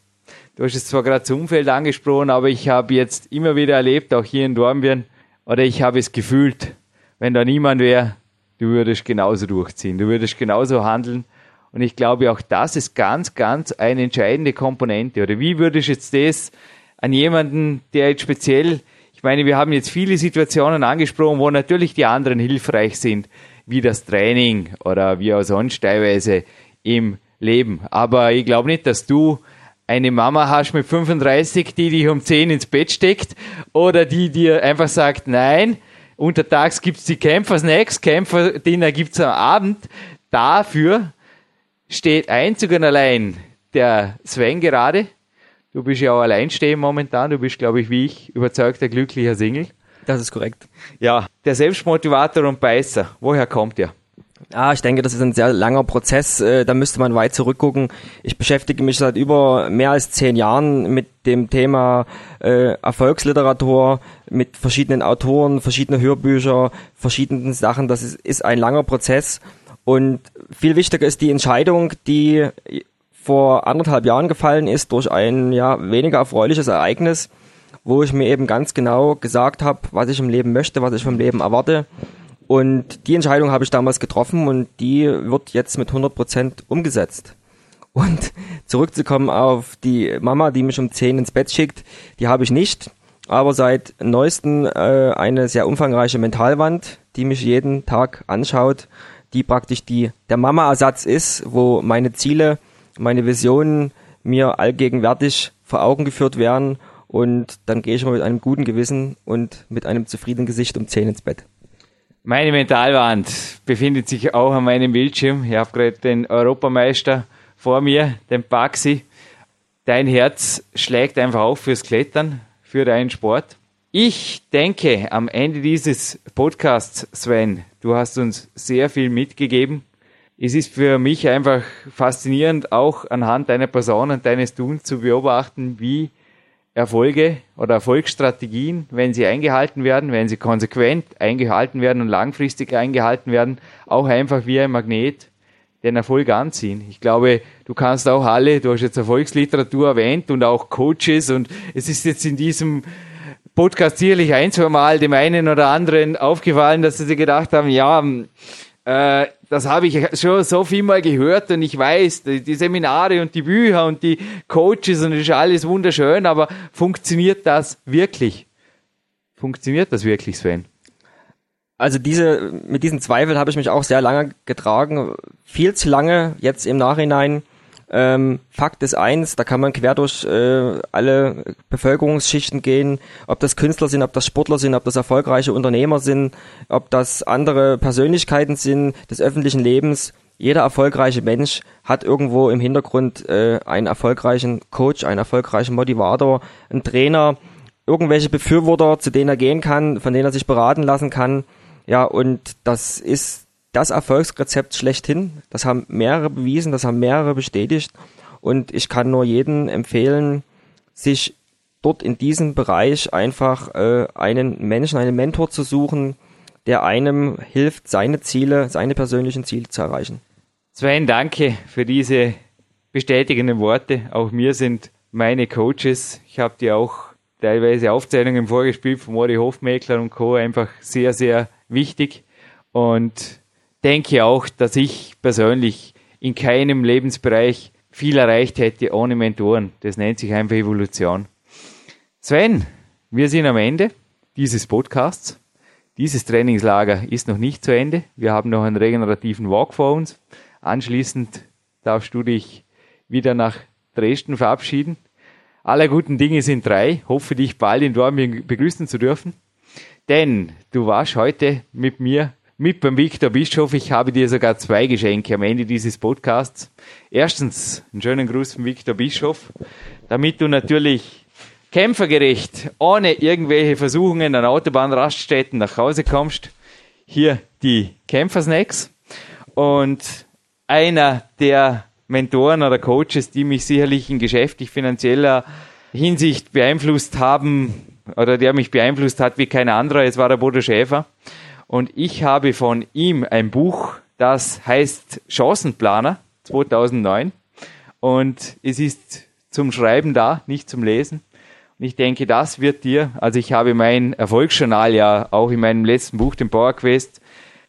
Du hast es zwar gerade zum Umfeld angesprochen, aber ich habe jetzt immer wieder erlebt, auch hier in Dornbirn, oder ich habe es gefühlt, wenn da niemand wäre, du würdest genauso durchziehen, du würdest genauso handeln. Und ich glaube, auch das ist ganz, ganz eine entscheidende Komponente. Oder wie würdest du jetzt das an jemanden, der jetzt speziell, ich meine, wir haben jetzt viele Situationen angesprochen, wo natürlich die anderen hilfreich sind, wie das Training oder wie auch sonst teilweise im Leben. Aber ich glaube nicht, dass du eine Mama hast mit 35, die dich um 10 ins Bett steckt oder die dir einfach sagt, nein, untertags gibt's die Kämpfer-Snacks, Kämpfer-Dinner gibt's am Abend. Dafür steht einzig und allein der Sven gerade. Du bist ja auch alleinstehend momentan. Du bist, glaube ich, wie ich, überzeugter, glücklicher Single. Das ist korrekt. Ja, der Selbstmotivator und Beißer. Woher kommt der? Ah, ich denke, das ist ein sehr langer Prozess. Äh, da müsste man weit zurückgucken. Ich beschäftige mich seit über mehr als zehn Jahren mit dem Thema äh, Erfolgsliteratur, mit verschiedenen Autoren, verschiedene Hörbücher, verschiedenen Sachen. Das ist, ist ein langer Prozess. Und viel wichtiger ist die Entscheidung, die vor anderthalb Jahren gefallen ist durch ein ja weniger erfreuliches Ereignis, wo ich mir eben ganz genau gesagt habe, was ich im Leben möchte, was ich vom Leben erwarte und die Entscheidung habe ich damals getroffen und die wird jetzt mit 100 Prozent umgesetzt. Und zurückzukommen auf die Mama, die mich um 10 ins Bett schickt, die habe ich nicht. Aber seit neuesten äh, eine sehr umfangreiche Mentalwand, die mich jeden Tag anschaut, die praktisch die der Mama-Ersatz ist, wo meine Ziele, meine Visionen mir allgegenwärtig vor Augen geführt werden und dann gehe ich mal mit einem guten Gewissen und mit einem zufriedenen Gesicht um 10 ins Bett. Meine Mentalwand befindet sich auch an meinem Bildschirm. Ich habe gerade den Europameister vor mir, den Baxi. Dein Herz schlägt einfach auf fürs Klettern, für deinen Sport. Ich denke, am Ende dieses Podcasts, Sven, du hast uns sehr viel mitgegeben. Es ist für mich einfach faszinierend, auch anhand deiner Person und deines Tuns zu beobachten, wie Erfolge oder Erfolgsstrategien, wenn sie eingehalten werden, wenn sie konsequent eingehalten werden und langfristig eingehalten werden, auch einfach wie ein Magnet den Erfolg anziehen. Ich glaube, du kannst auch alle, du hast jetzt Erfolgsliteratur erwähnt und auch Coaches und es ist jetzt in diesem Podcast sicherlich ein, zwei Mal dem einen oder anderen aufgefallen, dass sie sich gedacht haben, ja, äh, das habe ich schon so viel mal gehört und ich weiß, die, Seminare und die Bücher und die Coaches und das ist alles wunderschön, aber funktioniert das wirklich? Funktioniert das wirklich, Sven? Also diese, mit diesen Zweifeln habe ich mich auch sehr lange getragen, viel zu lange jetzt im Nachhinein ähm, Fakt ist eins, da kann man quer durch äh, alle Bevölkerungsschichten gehen, ob das Künstler sind, ob das Sportler sind, ob das erfolgreiche Unternehmer sind, ob das andere Persönlichkeiten sind des öffentlichen Lebens. jeder erfolgreiche Mensch hat irgendwo im Hintergrund äh, einen erfolgreichen Coach, einen erfolgreichen Motivator, einen Trainer, irgendwelche Befürworter, zu denen er gehen kann, von denen er sich beraten lassen kann. Ja, und das ist das Erfolgsrezept schlechthin. Das haben mehrere bewiesen, das haben mehrere bestätigt. Und ich kann nur jedem empfehlen, sich dort in diesem Bereich einfach äh, einen Menschen, einen Mentor zu suchen, der einem hilft, seine Ziele, seine persönlichen Ziele zu erreichen. Sven, danke für diese bestätigenden Worte. Auch mir sind meine Coaches, ich habe dir auch teilweise Aufzeichnungen vorgespielt von Mori Hofmäkler und Co. einfach sehr, sehr wichtig und denke auch, dass ich persönlich in keinem Lebensbereich viel erreicht hätte ohne Mentoren. Das nennt sich einfach Evolution. Sven, wir sind am Ende dieses Podcasts. Dieses Trainingslager ist noch nicht zu Ende. Wir haben noch einen regenerativen Walk vor uns. Anschließend darfst du dich wieder nach Dresden verabschieden. Alle guten Dinge sind drei. Hoffe dich bald in Dortmund begrüßen zu dürfen. Denn du warst heute mit mir mit beim Viktor Bischof. Ich habe dir sogar zwei Geschenke am Ende dieses Podcasts. Erstens einen schönen Gruß von Viktor Bischof, damit du natürlich kämpfergerecht, ohne irgendwelche Versuchungen an Autobahnraststätten nach Hause kommst. Hier die Kämpfersnacks. Und einer der Mentoren oder Coaches, die mich sicherlich in geschäftlich-finanzieller Hinsicht beeinflusst haben, oder der mich beeinflusst hat wie kein anderer, es war der Bodo Schäfer. Und ich habe von ihm ein Buch, das heißt Chancenplaner 2009. Und es ist zum Schreiben da, nicht zum Lesen. Und ich denke, das wird dir, also ich habe mein Erfolgsjournal ja auch in meinem letzten Buch, dem Power Quest,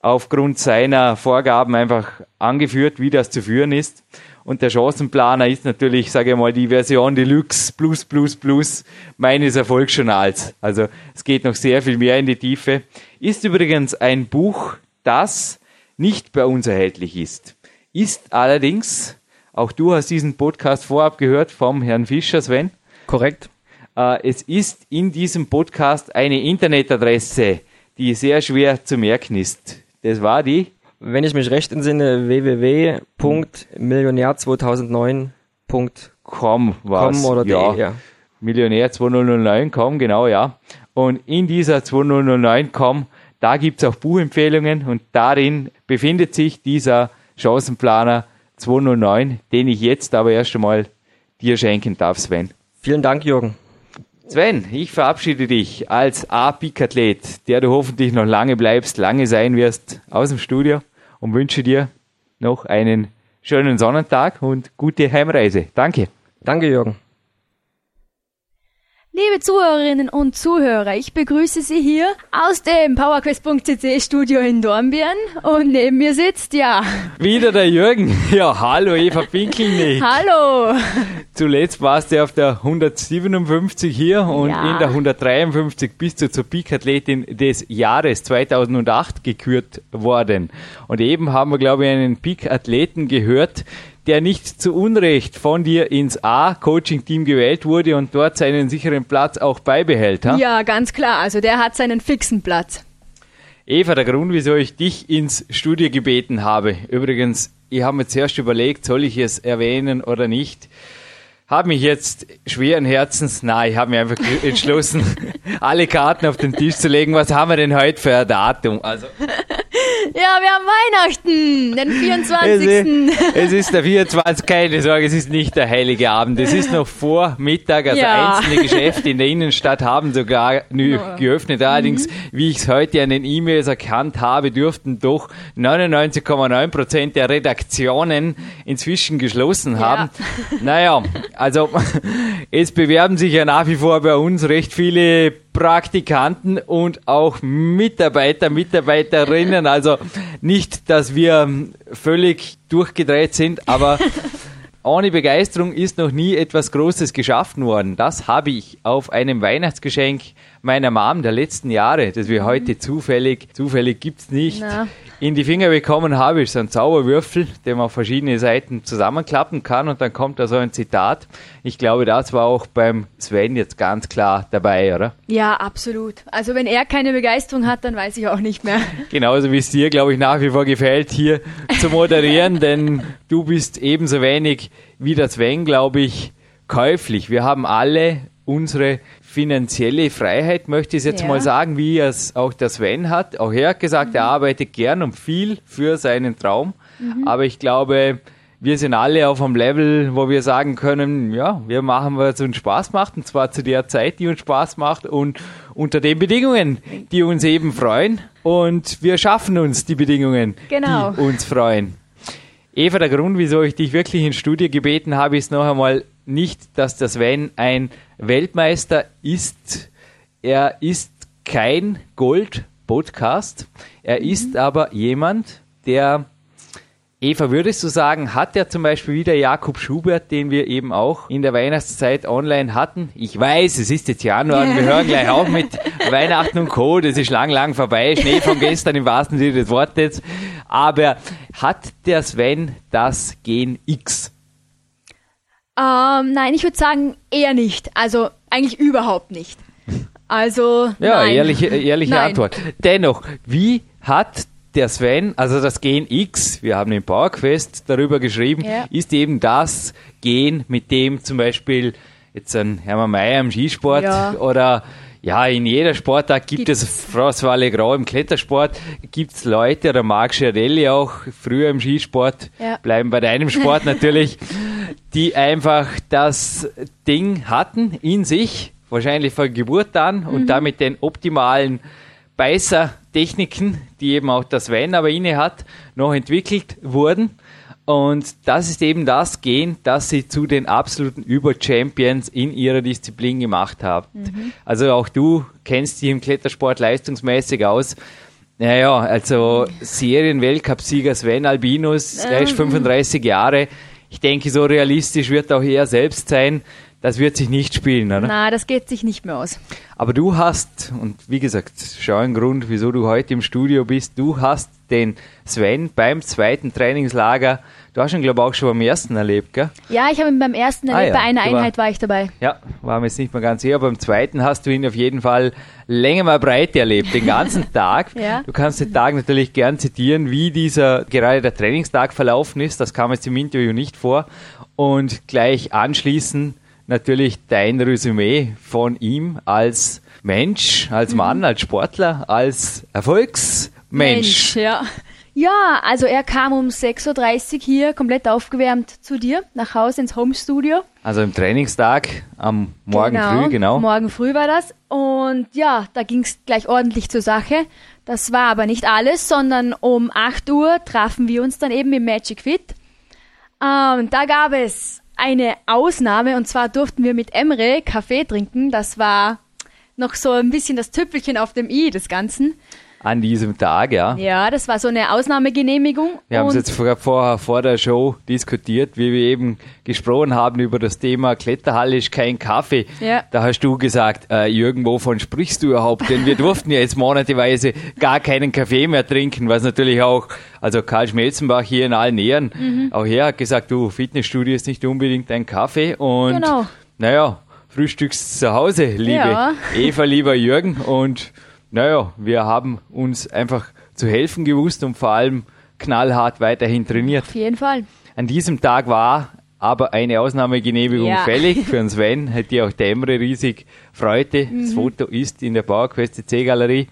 aufgrund seiner Vorgaben einfach angeführt, wie das zu führen ist. Und der Chancenplaner ist natürlich, sage ich mal, die Version Deluxe Plus Plus Plus meines Erfolgsjournals. Also es geht noch sehr viel mehr in die Tiefe. Ist übrigens ein Buch, das nicht bei uns erhältlich ist. Ist allerdings, auch du hast diesen Podcast vorab gehört vom Herrn Fischer, Sven. Korrekt. Äh, es ist in diesem Podcast eine Internetadresse, die sehr schwer zu merken ist. Das war die wenn ich mich recht entsinne, www.millionär2009.com war oder ja. De, ja. Millionär 2009.com, genau, ja. Und in dieser 2009.com, da gibt's auch Buchempfehlungen und darin befindet sich dieser Chancenplaner 209, den ich jetzt aber erst einmal dir schenken darf, Sven. Vielen Dank, Jürgen. Sven, ich verabschiede dich als A-Peak-Athlet, der du hoffentlich noch lange bleibst, lange sein wirst, aus dem Studio und wünsche dir noch einen schönen Sonnentag und gute Heimreise. Danke. Danke, Jürgen. Liebe Zuhörerinnen und Zuhörer, ich begrüße Sie hier aus dem PowerQuest.cc Studio in Dornbirn und neben mir sitzt, ja. Wieder der Jürgen. Ja, hallo Eva Pinkelnick. hallo. Zuletzt warst du auf der 157 hier und ja. in der 153 bist du zur Peak-Athletin des Jahres 2008 gekürt worden. Und eben haben wir, glaube ich, einen Peak-Athleten gehört, der nicht zu Unrecht von dir ins A-Coaching-Team gewählt wurde und dort seinen sicheren Platz auch beibehält. Ha? Ja, ganz klar. Also der hat seinen fixen Platz. Eva, der Grund, wieso ich dich ins Studio gebeten habe, übrigens, ich habe mir zuerst überlegt, soll ich es erwähnen oder nicht habe mich jetzt schweren Herzens, nein, ich habe mich einfach entschlossen, alle Karten auf den Tisch zu legen. Was haben wir denn heute für ein Datum? Also ja, wir haben Weihnachten, den 24. Es ist, es ist der 24. Keine Sorge, es ist nicht der heilige Abend. Es ist noch vor Mittag. Also ja. einzelne Geschäfte in der Innenstadt haben sogar geöffnet. Allerdings, mhm. wie ich es heute an den E-Mails erkannt habe, dürften doch 99,9 Prozent der Redaktionen inzwischen geschlossen ja. haben. Naja, also es bewerben sich ja nach wie vor bei uns recht viele Praktikanten und auch Mitarbeiter, Mitarbeiterinnen. Also nicht, dass wir völlig durchgedreht sind, aber ohne Begeisterung ist noch nie etwas Großes geschaffen worden. Das habe ich auf einem Weihnachtsgeschenk meiner Mom der letzten Jahre, das wir heute zufällig, zufällig gibt's nicht, Na. in die Finger bekommen habe, ist so ein Zauberwürfel, den man auf verschiedene Seiten zusammenklappen kann und dann kommt da so ein Zitat. Ich glaube, das war auch beim Sven jetzt ganz klar dabei, oder? Ja, absolut. Also wenn er keine Begeisterung hat, dann weiß ich auch nicht mehr. Genauso wie es dir, glaube ich, nach wie vor gefällt, hier zu moderieren, denn du bist ebenso wenig wie der Sven, glaube ich, käuflich. Wir haben alle unsere finanzielle Freiheit, möchte ich jetzt Ja. mal sagen, wie es auch der Sven hat. Auch er hat gesagt, er arbeitet gern und viel für seinen Traum. Aber ich glaube, wir sind alle auf einem Level, wo wir sagen können, ja, wir machen, was uns Spaß macht, und zwar zu der Zeit, die uns Spaß macht und unter den Bedingungen, die uns eben freuen. Und wir schaffen uns die Bedingungen, Genau. die uns freuen. Eva, der Grund, wieso ich dich wirklich ins Studio gebeten habe, ist noch einmal nicht, dass der Sven ein Weltmeister ist. Er ist kein Gold-Podcast. Er ist aber jemand, der, Eva, würdest du sagen, hat er zum Beispiel wieder Jakob Schubert, den wir eben auch in der Weihnachtszeit online hatten? Ich weiß, es ist jetzt Januar und wir hören gleich auf mit Weihnachten und Co. Das ist lang, lang vorbei. Schnee von gestern im wahrsten Sinne des Wortes. Aber hat der Sven das Gen X? Ähm, nein, ich würde sagen eher nicht. Also eigentlich überhaupt nicht. Also Ja, nein. ehrliche, ehrliche Nein. Antwort. Dennoch, wie hat der Sven, also das Gen X, wir haben im PowerQuest darüber geschrieben, Ja. ist eben das Gen, mit dem zum Beispiel jetzt ein Hermann Mayer im Skisport Ja. oder ja, in jeder Sportart gibt Gibt's. es François Legrand im Klettersport, gibt es Leute, oder Marc Schiarelli auch früher im Skisport, Ja. bleiben bei deinem Sport natürlich, die einfach das Ding hatten in sich, wahrscheinlich von Geburt an und damit den optimalen Beißertechniken, die eben auch das Sven aber inne hat, noch entwickelt wurden. Und das ist eben das Gen, das sie zu den absoluten Über-Champions in ihrer Disziplin gemacht haben. Also auch du kennst dich im Klettersport leistungsmäßig aus. Naja, also Serien-Weltcup-Sieger Sven Albinus, er ist 35 Jahre. Ich denke, so realistisch wird auch er selbst sein. Das wird sich nicht spielen, oder? Na, das geht sich nicht mehr aus. Aber du hast, und wie gesagt, schau ein Grund, wieso du heute im Studio bist, du hast den Sven beim zweiten Trainingslager, du hast ihn, glaube ich, auch schon beim ersten erlebt, gell? Ja, ich habe ihn beim ersten Ah erlebt, ja, bei einer du war- Einheit war ich dabei. Ja, war mir jetzt nicht mehr ganz sicher. Beim zweiten hast du ihn auf jeden Fall länger mal breit erlebt, den ganzen Tag. Ja. Du kannst den Tag natürlich gern zitieren, wie dieser gerade der Trainingstag verlaufen ist. Das kam jetzt im Interview nicht vor. Und gleich anschließend natürlich dein Resümee von ihm als Mensch, als Mhm. Mann, als Sportler, als Erfolgsmensch. ja. Ja, also er kam um 6.30 Uhr hier komplett aufgewärmt zu dir nach Hause ins Homestudio. Also im Trainingstag am Morgen früh, genau. Morgen früh war das. Und ja, da ging es gleich ordentlich zur Sache. Das war aber nicht alles, sondern um 8 Uhr trafen wir uns dann eben im Magic Fit. Ähm, da gab es eine Ausnahme und zwar durften wir mit Emre Kaffee trinken. Das war noch so ein bisschen das Tüpfelchen auf dem i des Ganzen. An diesem Tag, ja. Ja, das war so eine Ausnahmegenehmigung. Wir haben es jetzt vor, vorher vor der Show diskutiert, wie wir eben gesprochen haben über das Thema Kletterhalle ist kein Kaffee. Ja. Da hast du gesagt, äh, Jürgen, wovon sprichst du überhaupt? Denn wir durften ja jetzt monateweise gar keinen Kaffee mehr trinken, was natürlich auch, also Karl Schmelzenbach hier in allen Ehren, Mhm. auch er hat gesagt, du, Fitnessstudio ist nicht unbedingt ein Kaffee und Genau. naja, frühstückst zu Hause, liebe Ja. Eva, lieber Jürgen und naja, wir haben uns einfach zu helfen gewusst und vor allem knallhart weiterhin trainiert. Auf jeden Fall. An diesem Tag war aber eine Ausnahmegenehmigung Ja. fällig für den Sven, hat die auch der Emre riesig freute. Mhm. Das Foto ist in der PowerQuest CC-Galerie.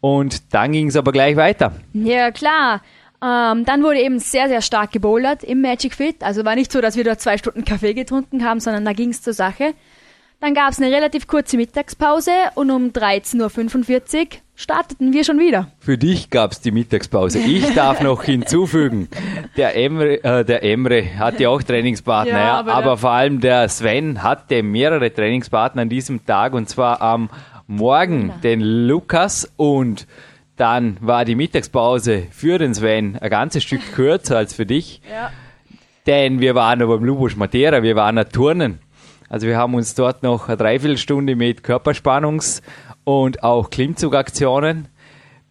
Und dann ging es aber gleich weiter. Ja, klar. Ähm, dann wurde eben sehr, sehr stark gebouldert im Magic Fit. Also war nicht so, dass wir dort zwei Stunden Kaffee getrunken haben, sondern da ging es zur Sache. Dann gab es eine relativ kurze Mittagspause und um 13.45 Uhr starteten wir schon wieder. Für dich gab es die Mittagspause. Ich darf noch hinzufügen, der Emre, äh, der Emre hatte auch Trainingspartner, Ja, aber aber, vor allem der Sven hatte mehrere Trainingspartner an diesem Tag und zwar am Morgen den Lukas und dann war die Mittagspause für den Sven ein ganzes Stück kürzer als für dich. Ja. Denn wir waren aber beim Lubos Matera, wir waren ja Turnen. Also wir haben uns dort noch eine Dreiviertelstunde mit Körperspannungs- und auch Klimmzugaktionen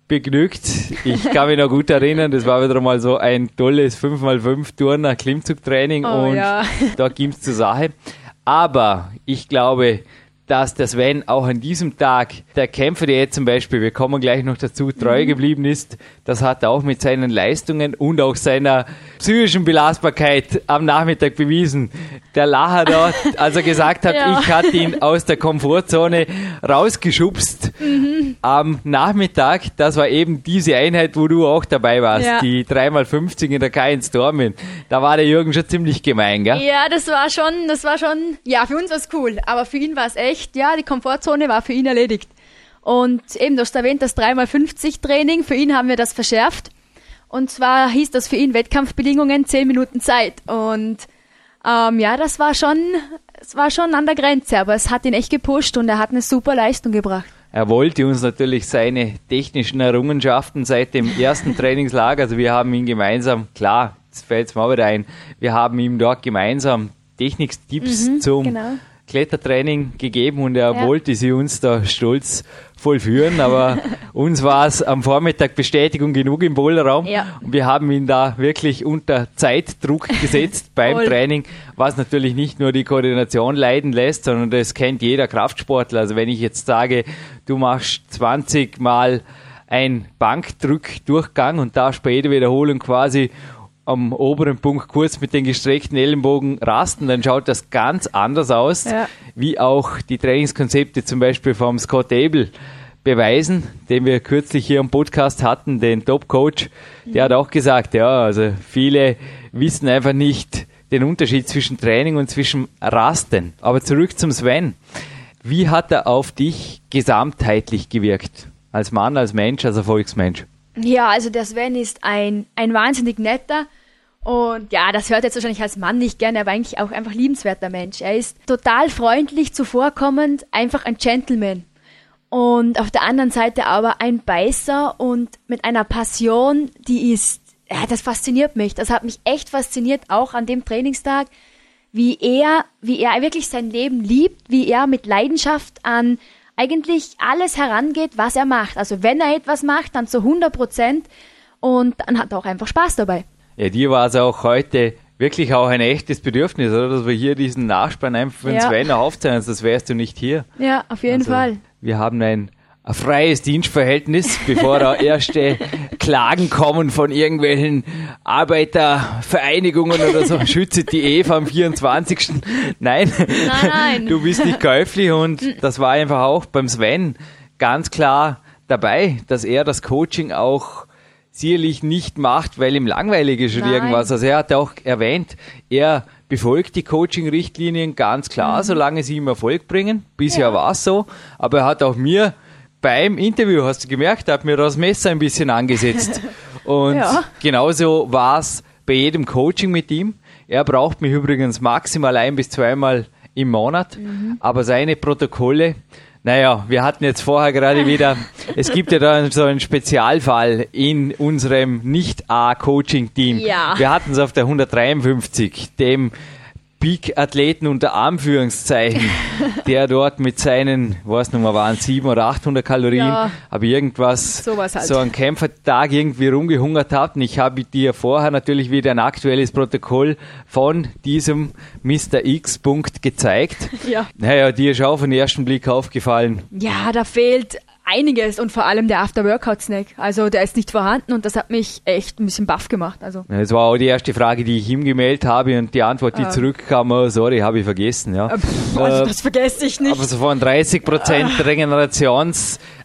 begnügt. Ich kann mich noch gut erinnern, das war wieder mal so ein tolles 5x5 Turner Klimmzugtraining Oh, und ja. da ging es zur Sache. Aber ich glaube, dass der Sven auch an diesem Tag, der Kämpfer, der jetzt zum Beispiel, wir kommen gleich noch dazu, treu Mhm. geblieben ist, das hat er auch mit seinen Leistungen und auch seiner psychischen Belastbarkeit am Nachmittag bewiesen. Der Lacher dort, als er gesagt hat, Ja. ich hatte ihn aus der Komfortzone rausgeschubst Mhm. am Nachmittag, das war eben diese Einheit, wo du auch dabei warst, Ja. die 3x50 in der K1 Stormen. Da war der Jürgen schon ziemlich gemein, gell? Ja, das war schon, das war schon, ja, für uns war es cool, aber für ihn war es echt, ja, die Komfortzone war für ihn erledigt. Und eben, du hast erwähnt, das 3x50 Training, für ihn haben wir das verschärft. Und zwar hieß das für ihn Wettkampfbedingungen 10 Minuten Zeit. Und ähm, ja, das war schon, es war schon an der Grenze, aber es hat ihn echt gepusht und er hat eine super Leistung gebracht. Er wollte uns natürlich seine technischen Errungenschaften seit dem ersten Trainingslager, also wir haben ihn gemeinsam, klar, jetzt fällt es mir auch wieder ein, wir haben ihm dort gemeinsam Techniktipps zum genau. Klettertraining gegeben und er Ja. wollte sie uns da stolz vollführen, aber uns war es am Vormittag Bestätigung genug im Boulderraum Ja. und wir haben ihn da wirklich unter Zeitdruck gesetzt beim Voll. Training, was natürlich nicht nur die Koordination leiden lässt, sondern das kennt jeder Kraftsportler. Also wenn ich jetzt sage, du machst 20 Mal ein Bankdrückdurchgang und bei jeder Wiederholung quasi am oberen Punkt kurz mit den gestreckten Ellenbogen rasten, dann schaut das ganz anders aus, Ja. wie auch die Trainingskonzepte zum Beispiel vom Scott Abel beweisen, den wir kürzlich hier im Podcast hatten, den Top-Coach, der hat auch gesagt, ja, also viele wissen einfach nicht den Unterschied zwischen Training und zwischen Rasten. Aber zurück zum Sven. Wie hat er auf dich gesamtheitlich gewirkt? Als Mann, als Mensch, als Erfolgsmensch? Ja, also der Sven ist ein, ein wahnsinnig netter und ja, das hört jetzt wahrscheinlich als Mann nicht gerne, aber eigentlich auch einfach liebenswerter Mensch. Er ist total freundlich, zuvorkommend, einfach ein Gentleman. Und auf der anderen Seite aber ein Beißer und mit einer Passion, die ist, ja, das fasziniert mich. Das hat mich echt fasziniert, auch an dem Trainingstag, wie er, wie er wirklich sein Leben liebt, wie er mit Leidenschaft an eigentlich alles herangeht, was er macht. Also wenn er etwas macht, dann zu 100 Prozent und dann hat er auch einfach Spaß dabei. Ja, dir war es auch heute wirklich auch ein echtes Bedürfnis, oder? Dass wir hier diesen Nachspann einfach für den Ja. Sven aufzeigen, sonst wärst du nicht hier. Ja, auf jeden Also, Fall. Wir haben ein, ein freies Dienstverhältnis, bevor da erste Klagen kommen von irgendwelchen Arbeitervereinigungen oder so. Schütze die Eva am 24. Nein, nein. du bist nicht käuflich und das war einfach auch beim Sven ganz klar dabei, dass er das Coaching auch sicherlich nicht macht, weil ihm langweilig ist oder Nein. irgendwas. Also er hat auch erwähnt, er befolgt die Coaching-Richtlinien ganz klar, solange sie ihm Erfolg bringen. Bisher Mhm. Ja. war es so, aber er hat auch mir beim Interview, hast du gemerkt, hat mir das Messer ein bisschen angesetzt. Und Ja. genauso war es bei jedem Coaching mit ihm. Er braucht mich übrigens maximal ein bis zweimal im Monat, Mhm. aber seine Protokolle, naja, wir hatten jetzt vorher gerade wieder, es gibt ja da so einen Spezialfall in unserem Nicht-A-Coaching-Team. Ja. Wir hatten es auf der 153, dem Peak-Athleten unter Anführungszeichen, der dort mit seinen, was nochmal waren, 700 oder 800 Kalorien, Ja. aber irgendwas, halt. so einen Kämpfertag irgendwie rumgehungert hat. Und ich habe dir vorher natürlich wieder ein aktuelles Protokoll von diesem Mr. X-Punkt gezeigt. Ja. Naja, dir ist auch auf den ersten Blick aufgefallen. Ja, da fehlt einiges und vor allem der After-Workout-Snack. Also der ist nicht vorhanden und das hat mich echt ein bisschen baff gemacht. Also Das war auch die erste Frage, die ich ihm gemeldet habe und die Antwort, die Ah. zurückkam, oh, sorry, habe ich vergessen. Ja. Äh, pff, also Äh, das vergesse ich nicht. Aber so von 30 Prozent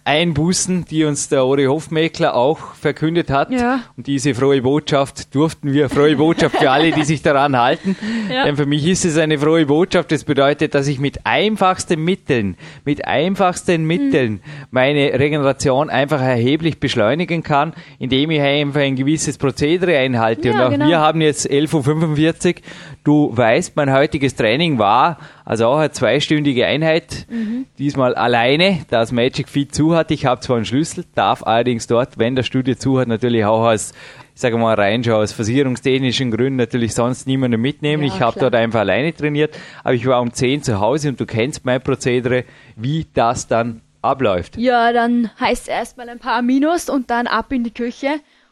Regenerationseinbußen, die uns der Ori Hofmeckler auch verkündet hat. Ja. Und diese frohe Botschaft durften wir, frohe Botschaft für alle, die sich daran halten. Ja. Denn für mich ist es eine frohe Botschaft. Das bedeutet, dass ich mit einfachsten Mitteln, mit einfachsten Mitteln meine Regeneration einfach erheblich beschleunigen kann, indem ich einfach ein gewisses Prozedere einhalte. Ja, Und auch genau. wir haben jetzt 11.45 Uhr. Du weißt, mein heutiges Training war also auch eine zweistündige Einheit. Mhm. Diesmal alleine, da das Magic Feed zu hat. Ich habe zwar einen Schlüssel, darf allerdings dort, wenn das Studio zu hat, natürlich auch als ich sage mal rein schon aus versicherungstechnischen Gründen natürlich sonst niemanden mitnehmen. Ja, ich habe dort einfach alleine trainiert, aber ich war um 10 zu Hause und du kennst mein Prozedere, wie das dann abläuft. Ja, dann heißt erstmal ein paar Minus und dann ab in die Küche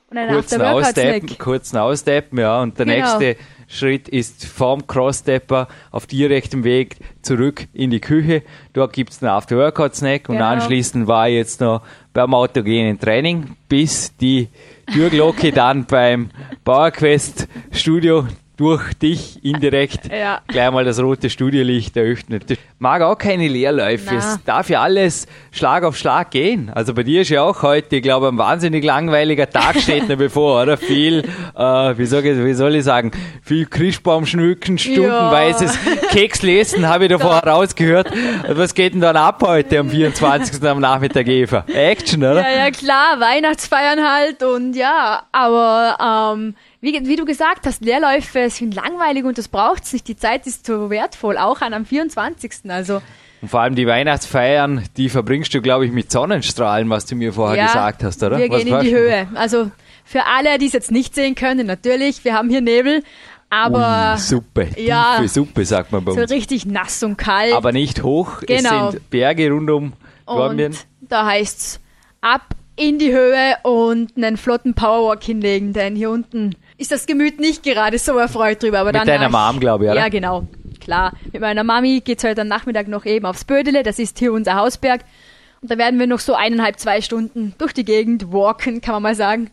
und ein kurzen Aussteppen, kurzen Aussteppen, ja. Und der Genau. nächste Schritt ist vom Crossstepper auf direktem Weg zurück in die Küche. Dort gibt's einen After-Workout-Snack und Genau. anschließend war ich jetzt noch beim autogenen Training, bis die Türglocke dann beim PowerQuest Studio durch dich indirekt Ja. gleich mal das rote Studiolicht eröffnet. Das mag auch keine Leerläufe. Es darf ja alles Schlag auf Schlag gehen. Also bei dir ist ja auch heute, ich glaube, ein wahnsinnig langweiliger Tag steht noch bevor, oder? Viel, äh, wie, soll ich, wie soll ich sagen, viel Christbaum schmücken, stundenweises Kekslesen, habe ich da vorher rausgehört. Und was geht denn dann ab heute am 24. am Nachmittag, Eva? Action, oder? Ja, ja, klar, Weihnachtsfeiern halt und ja, aber ähm, wie, wie du gesagt hast, Leerläufe sind langweilig und das braucht's nicht. Die Zeit ist so wertvoll, auch an am 24. Also Und vor allem die Weihnachtsfeiern, die verbringst du, glaube ich, mit Sonnenstrahlen, was du mir vorher ja, gesagt hast, oder? wir was gehen in die? Höhe. Also für alle, die es jetzt nicht sehen können, natürlich, wir haben hier Nebel, aber Ui, Suppe, ja. tiefe Suppe, sagt man bei so uns. richtig nass und kalt. Aber nicht hoch, Genau. es sind Berge rund um. Und da heißt's ab in die Höhe und einen flotten Powerwalk hinlegen, denn hier unten ist das Gemüt nicht gerade so erfreut drüber. Aber Mit dann deiner Mom, glaube ich, oder? Ja, genau. Klar. Mit meiner Mami geht's heute am Nachmittag noch eben aufs Bödele, das ist hier unser Hausberg. Und da werden wir noch so eineinhalb, zwei Stunden durch die Gegend walken, kann man mal sagen.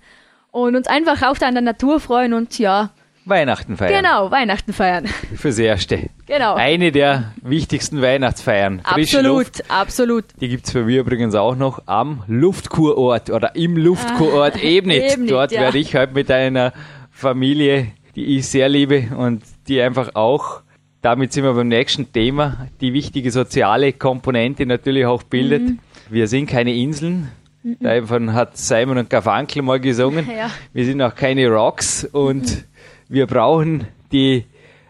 Und uns einfach auch da an der Natur freuen und ja, Weihnachten feiern. genau, Weihnachten feiern. Fürs Erste. Genau. Eine der wichtigsten Weihnachtsfeiern. Absolut, Luft. absolut. Die gibt's für wir übrigens auch noch am Luftkurort oder im Luftkurort Ebnit. Ah, Ebnit, Dort ja. werde ich heute mit einer Familie, die ich sehr liebe und die einfach auch, damit sind wir beim nächsten Thema, die wichtige soziale Komponente natürlich auch bildet. Mhm. Wir sind keine Inseln. Davon hat Simon und Garfunkel mal gesungen. Ja. Wir sind auch keine Rocks und wir brauchen die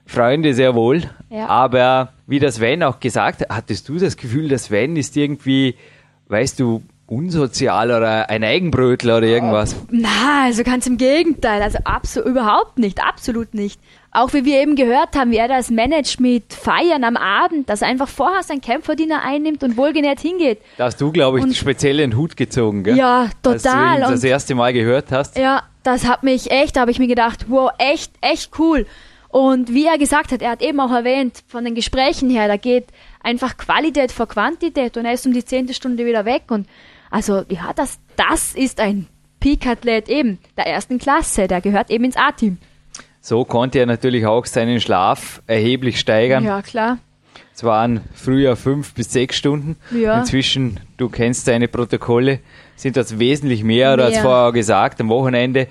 Freunde sehr wohl. Ja. Aber wie das Sven auch gesagt hat, hattest du das Gefühl, dass Sven ist irgendwie, weißt du, unsozial oder ein Eigenbrötler oder irgendwas? Na, also ganz im Gegenteil. Also absolut überhaupt nicht, absolut nicht. Auch wie wir eben gehört haben, wie er das managt mit Feiern am Abend, dass er einfach vorher seinen Kämpferdiener einnimmt und wohlgenährt hingeht. Da hast du, glaube ich, Und- speziell den Hut gezogen, gell? Ja, Als du total. ihn das Und- erste Mal gehört hast. Ja, das hat mich echt, da habe ich mir gedacht, wow, echt, echt cool. Und wie er gesagt hat, er hat eben auch erwähnt, von den Gesprächen her, da geht einfach Qualität vor Quantität und er ist um die zehnte Stunde wieder weg. Und also, ja, das, das ist ein Peak-Athlet eben, der ersten Klasse, der gehört eben ins A-Team. So konnte er natürlich auch seinen Schlaf erheblich steigern. Ja, klar. Es waren früher fünf bis sechs Stunden. Ja. Inzwischen, du kennst seine Protokolle, sind das wesentlich mehr, oder als Mehr. vorher gesagt. Am Wochenende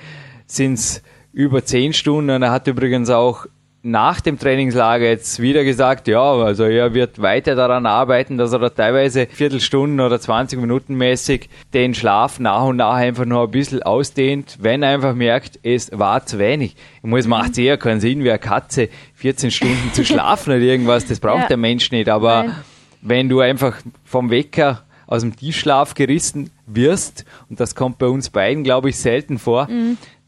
sind es über zehn Stunden. Und er hat übrigens auch nach dem Trainingslager jetzt wieder gesagt, ja, also er wird weiter daran arbeiten, dass er da teilweise Viertelstunden oder 20 Minuten mäßig den Schlaf nach und nach einfach noch ein bisschen ausdehnt, wenn er einfach merkt, es war zu wenig. Ich muss, macht eher keinen Sinn, wie eine Katze 14 Stunden zu schlafen oder irgendwas, das braucht Ja. der Mensch nicht, aber Nein. wenn du einfach vom Wecker aus dem Tiefschlaf gerissen wirst, und das kommt bei uns beiden, glaube ich, selten vor,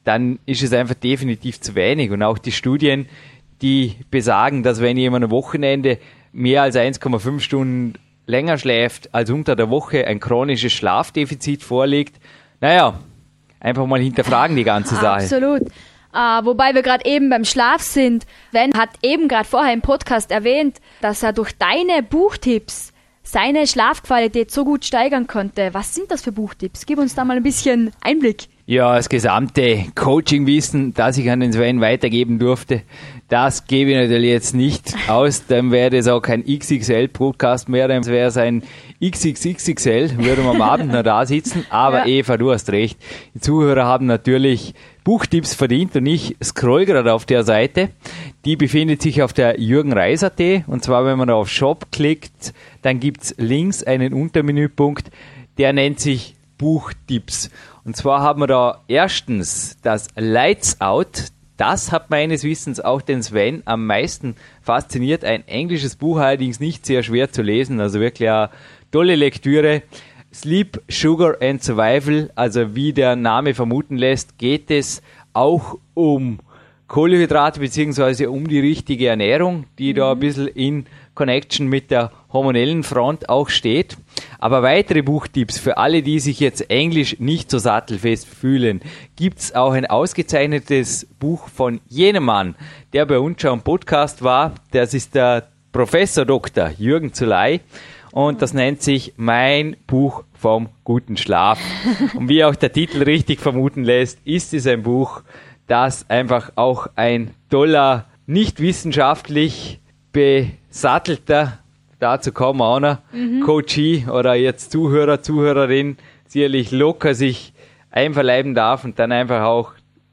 dann ist es einfach definitiv zu wenig. Und auch die Studien, die besagen, dass wenn jemand am Wochenende mehr als 1,5 Stunden länger schläft als unter der Woche ein chronisches Schlafdefizit vorliegt, naja, einfach mal hinterfragen die ganze Sache. Absolut. Äh, wobei wir gerade eben beim Schlaf sind. Ben hat eben gerade vorher im Podcast erwähnt, dass er durch deine Buchtipps seine Schlafqualität so gut steigern konnte. Was sind das für Buchtipps? Gib uns da mal ein bisschen Einblick. Ja, das gesamte Coaching-Wissen, das ich an den Sven weitergeben durfte, das gebe ich natürlich jetzt nicht aus. Dann wäre das auch kein XXL-Podcast mehr, dann wäre es ein XXXXL, würden wir am Abend noch da sitzen. Aber Ja. Eva, du hast recht. Die Zuhörer haben natürlich Buchtipps verdient und ich scroll gerade auf der Seite. Die befindet sich auf der jürgenreis.at und zwar, wenn man da auf Shop klickt, dann gibt's links einen Untermenüpunkt, der nennt sich Buchtipps. Und zwar haben wir da erstens das Lights Out. Das hat meines Wissens auch den Sven am meisten fasziniert. Ein englisches Buch allerdings nicht sehr schwer zu lesen, also wirklich eine tolle Lektüre. Sleep, Sugar and Survival, also wie der Name vermuten lässt, geht es auch um Kohlenhydrate beziehungsweise um die richtige Ernährung, die da ein bisschen in Connection mit der hormonellen Front auch steht. Aber weitere Buchtipps für alle, die sich jetzt Englisch nicht so sattelfest fühlen, gibt's auch ein ausgezeichnetes Buch von jenem Mann, der bei uns schon im Podcast war. Das ist der Professor Dr. Jürgen Zuley. Und das nennt sich Mein Buch vom guten Schlaf. Und wie auch der Titel richtig vermuten lässt, ist es ein Buch, das einfach auch ein toller, nicht wissenschaftlich besattelter, dazu kommen auch noch, mhm. Coachie oder jetzt Zuhörer, Zuhörerin sicherlich locker sich einverleiben darf und dann einfach auch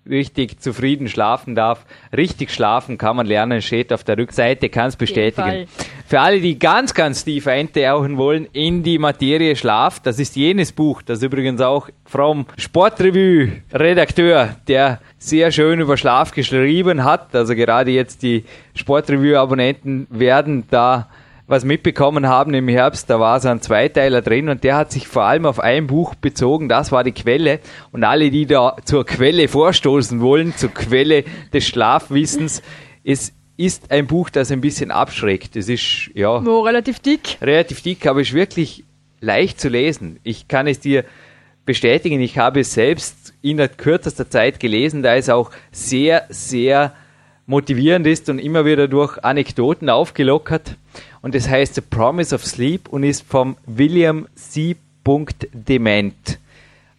richtig zufrieden schlafen darf. Richtig schlafen kann man lernen, steht auf der Rückseite, kann es bestätigen. Für alle, die ganz, ganz tief eintauchen wollen in die Materie Schlaf, das ist jenes Buch, das übrigens auch vom Sportrevue-Redakteur, der sehr schön über Schlaf geschrieben hat. Also gerade jetzt die Sportrevue-Abonnenten werden da was mitbekommen haben im Herbst, da war so ein Zweiteiler drin und der hat sich vor allem auf ein Buch bezogen, das war die Quelle. Und alle, die da zur Quelle vorstoßen wollen, zur Quelle des Schlafwissens, es ist ein Buch, das ein bisschen abschreckt. Es ist, ja. Wo, relativ dick? Relativ dick, aber ist wirklich leicht zu lesen. Ich kann es dir bestätigen, ich habe es selbst in der kürzester Zeit gelesen, da es auch sehr, sehr motivierend ist und immer wieder durch Anekdoten aufgelockert und es heißt The Promise of Sleep und ist vom William C. Dement.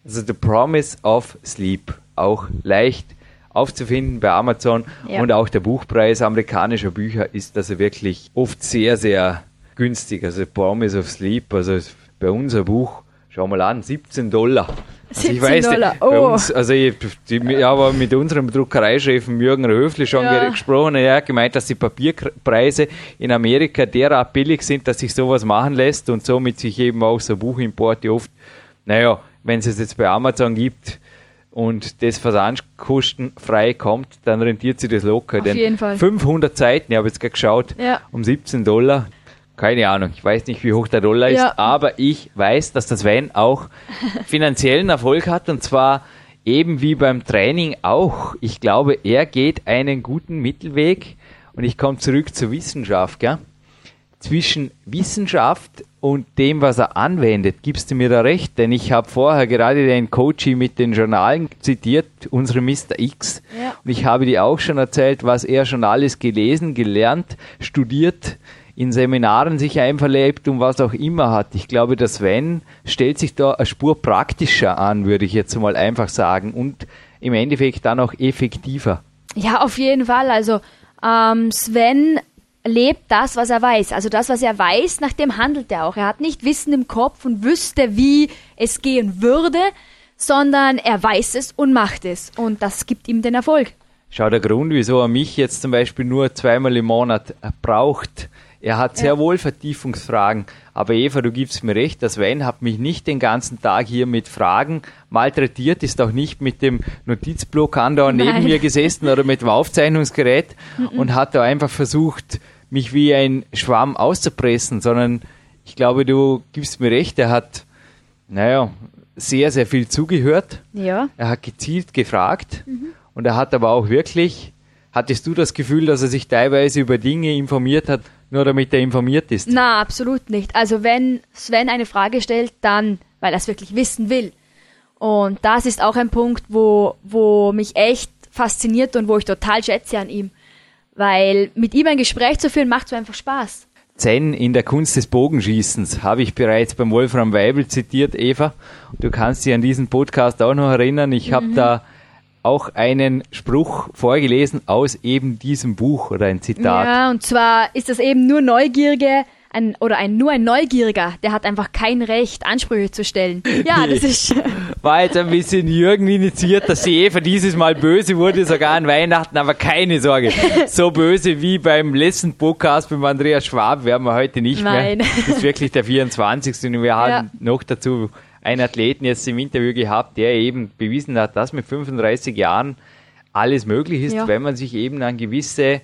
Also The Promise of Sleep. Auch leicht aufzufinden bei Amazon ja. und auch der Buchpreis amerikanischer Bücher ist also wirklich oft sehr, sehr günstig. Also Promise of Sleep, also bei unser Buch, schau mal an, 17 Dollar. Also ich weiß, Dollar. Oh. Uns, also ich, die, ich habe mit unserem Druckereichef Jürgen Höfli schon ja. gesprochen. Er hat gemeint, dass die Papierpreise in Amerika derart billig sind, dass sich sowas machen lässt und somit sich eben auch so Buchimporte oft, naja, wenn es es jetzt bei Amazon gibt und das versandkostenfrei kommt, dann rentiert sich das locker. Auf jeden Fall. 500 Seiten, ich habe jetzt gerade geschaut, ja. um 17 Dollar, keine Ahnung, ich weiß nicht, wie hoch der Dollar ja. ist, aber ich weiß, dass das Van auch finanziellen Erfolg hat und zwar eben wie beim Training auch. Ich glaube, er geht einen guten Mittelweg und ich komme zurück zur Wissenschaft. Gell? Zwischen Wissenschaft und dem, was er anwendet, gibst du mir da recht, denn ich habe vorher gerade den Coachie mit den Journalen zitiert, unsere Mr. X, ja. und ich habe dir auch schon erzählt, was er schon alles gelesen, gelernt, studiert, in Seminaren sich einverlebt und was auch immer hat. Ich glaube, der Sven stellt sich da eine Spur praktischer an, würde ich jetzt mal einfach sagen, und im Endeffekt dann auch effektiver. Ja, auf jeden Fall. Also ähm, Sven lebt das, was er weiß. Also das, was er weiß, nach dem handelt er auch. Er hat nicht Wissen im Kopf und wüsste, wie es gehen würde, sondern er weiß es und macht es. Und das gibt ihm den Erfolg. Schau, der Grund, wieso er mich jetzt zum Beispiel nur zweimal im Monat braucht, er hat sehr ja. wohl Vertiefungsfragen, aber Eva, du gibst mir recht, das Sven hat mich nicht den ganzen Tag hier mit Fragen malträtiert, ist auch nicht mit dem Notizblock an da neben mir gesessen oder mit dem Aufzeichnungsgerät und hat da einfach versucht, mich wie ein Schwamm auszupressen, sondern ich glaube, du gibst mir recht, er hat, naja, sehr, sehr viel zugehört. Ja. Er hat gezielt gefragt mhm. und er hat aber auch wirklich, hattest du das Gefühl, dass er sich teilweise über Dinge informiert hat, nur damit er informiert ist. Na, absolut nicht. Also wenn Sven eine Frage stellt, dann, weil er es wirklich wissen will. Und das ist auch ein Punkt, wo, wo mich echt fasziniert und wo ich total schätze an ihm. Weil mit ihm ein Gespräch zu führen, macht so einfach Spaß. Zen in der Kunst des Bogenschießens habe ich bereits beim Wolfram Weibel zitiert, Eva. Du kannst dich an diesen Podcast auch noch erinnern. Ich mhm. habe da auch einen Spruch vorgelesen aus eben diesem Buch oder ein Zitat. Ja, und zwar ist das eben nur Neugierige, ein, oder ein, nur ein Neugieriger, der hat einfach kein Recht, Ansprüche zu stellen. Ja, das ist. War jetzt ein bisschen Jürgen initiiert, dass sie Eva dieses Mal böse wurde, sogar an Weihnachten, aber keine Sorge. So böse wie beim letzten Podcast mit Andreas Schwab werden wir heute nicht Nein. mehr. Das ist wirklich der 24. Und wir haben ja. noch dazu einen Athleten jetzt im Interview gehabt, der eben bewiesen hat, dass mit 35 Jahren alles möglich ist, ja. wenn man sich eben an gewisse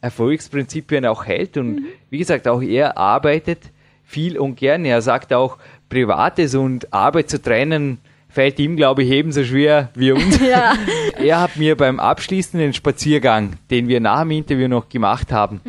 Erfolgsprinzipien auch hält. Und mhm. wie gesagt, auch er arbeitet viel und gerne. Er sagt auch, Privates und Arbeit zu trennen, fällt ihm, glaube ich, ebenso schwer wie uns. Ja. Er hat mir beim abschließenden Spaziergang, den wir nach dem Interview noch gemacht haben,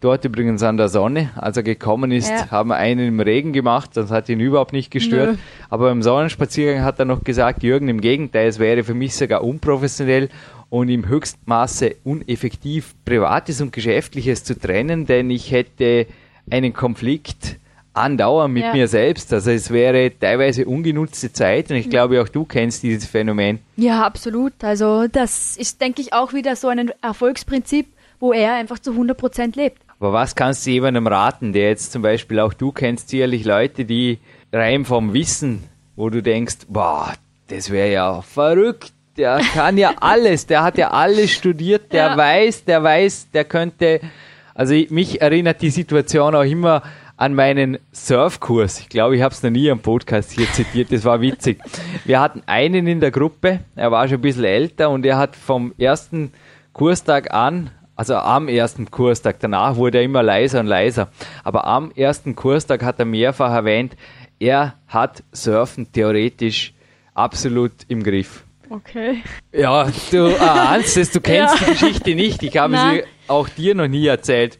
dort übrigens an der Sonne, als er gekommen ist, Ja. haben wir einen im Regen gemacht, das hat ihn überhaupt nicht gestört. Nö. Aber beim Sonnenspaziergang hat er noch gesagt, Jürgen, im Gegenteil, es wäre für mich sogar unprofessionell und im Höchstmaße uneffektiv, Privates und Geschäftliches zu trennen, denn ich hätte einen Konflikt andauern mit Ja. mir selbst. Also es wäre teilweise ungenutzte Zeit und ich glaube auch du kennst dieses Phänomen. Ja, absolut. Also das ist, denke ich, auch wieder so ein Erfolgsprinzip, wo er einfach zu 100% lebt. Aber was kannst du jemandem raten, der jetzt zum Beispiel auch du kennst sicherlich Leute, die rein vom Wissen, wo du denkst, boah, das wäre ja verrückt, der kann ja alles, der hat ja alles studiert, der Ja. weiß, der weiß, der könnte, also ich- mich erinnert die Situation auch immer an meinen Surfkurs. Ich glaube, ich habe es noch nie am Podcast hier zitiert, das war witzig. Wir hatten einen in der Gruppe, er war schon ein bisschen älter und er hat vom ersten Kurstag an also am ersten Kurstag, danach wurde er immer leiser und leiser. Aber am ersten Kurstag hat er mehrfach erwähnt, er hat Surfen theoretisch absolut im Griff. Okay. Ja, du ahnst es, du kennst Ja. die Geschichte nicht. Ich habe Nein. sie auch dir noch nie erzählt.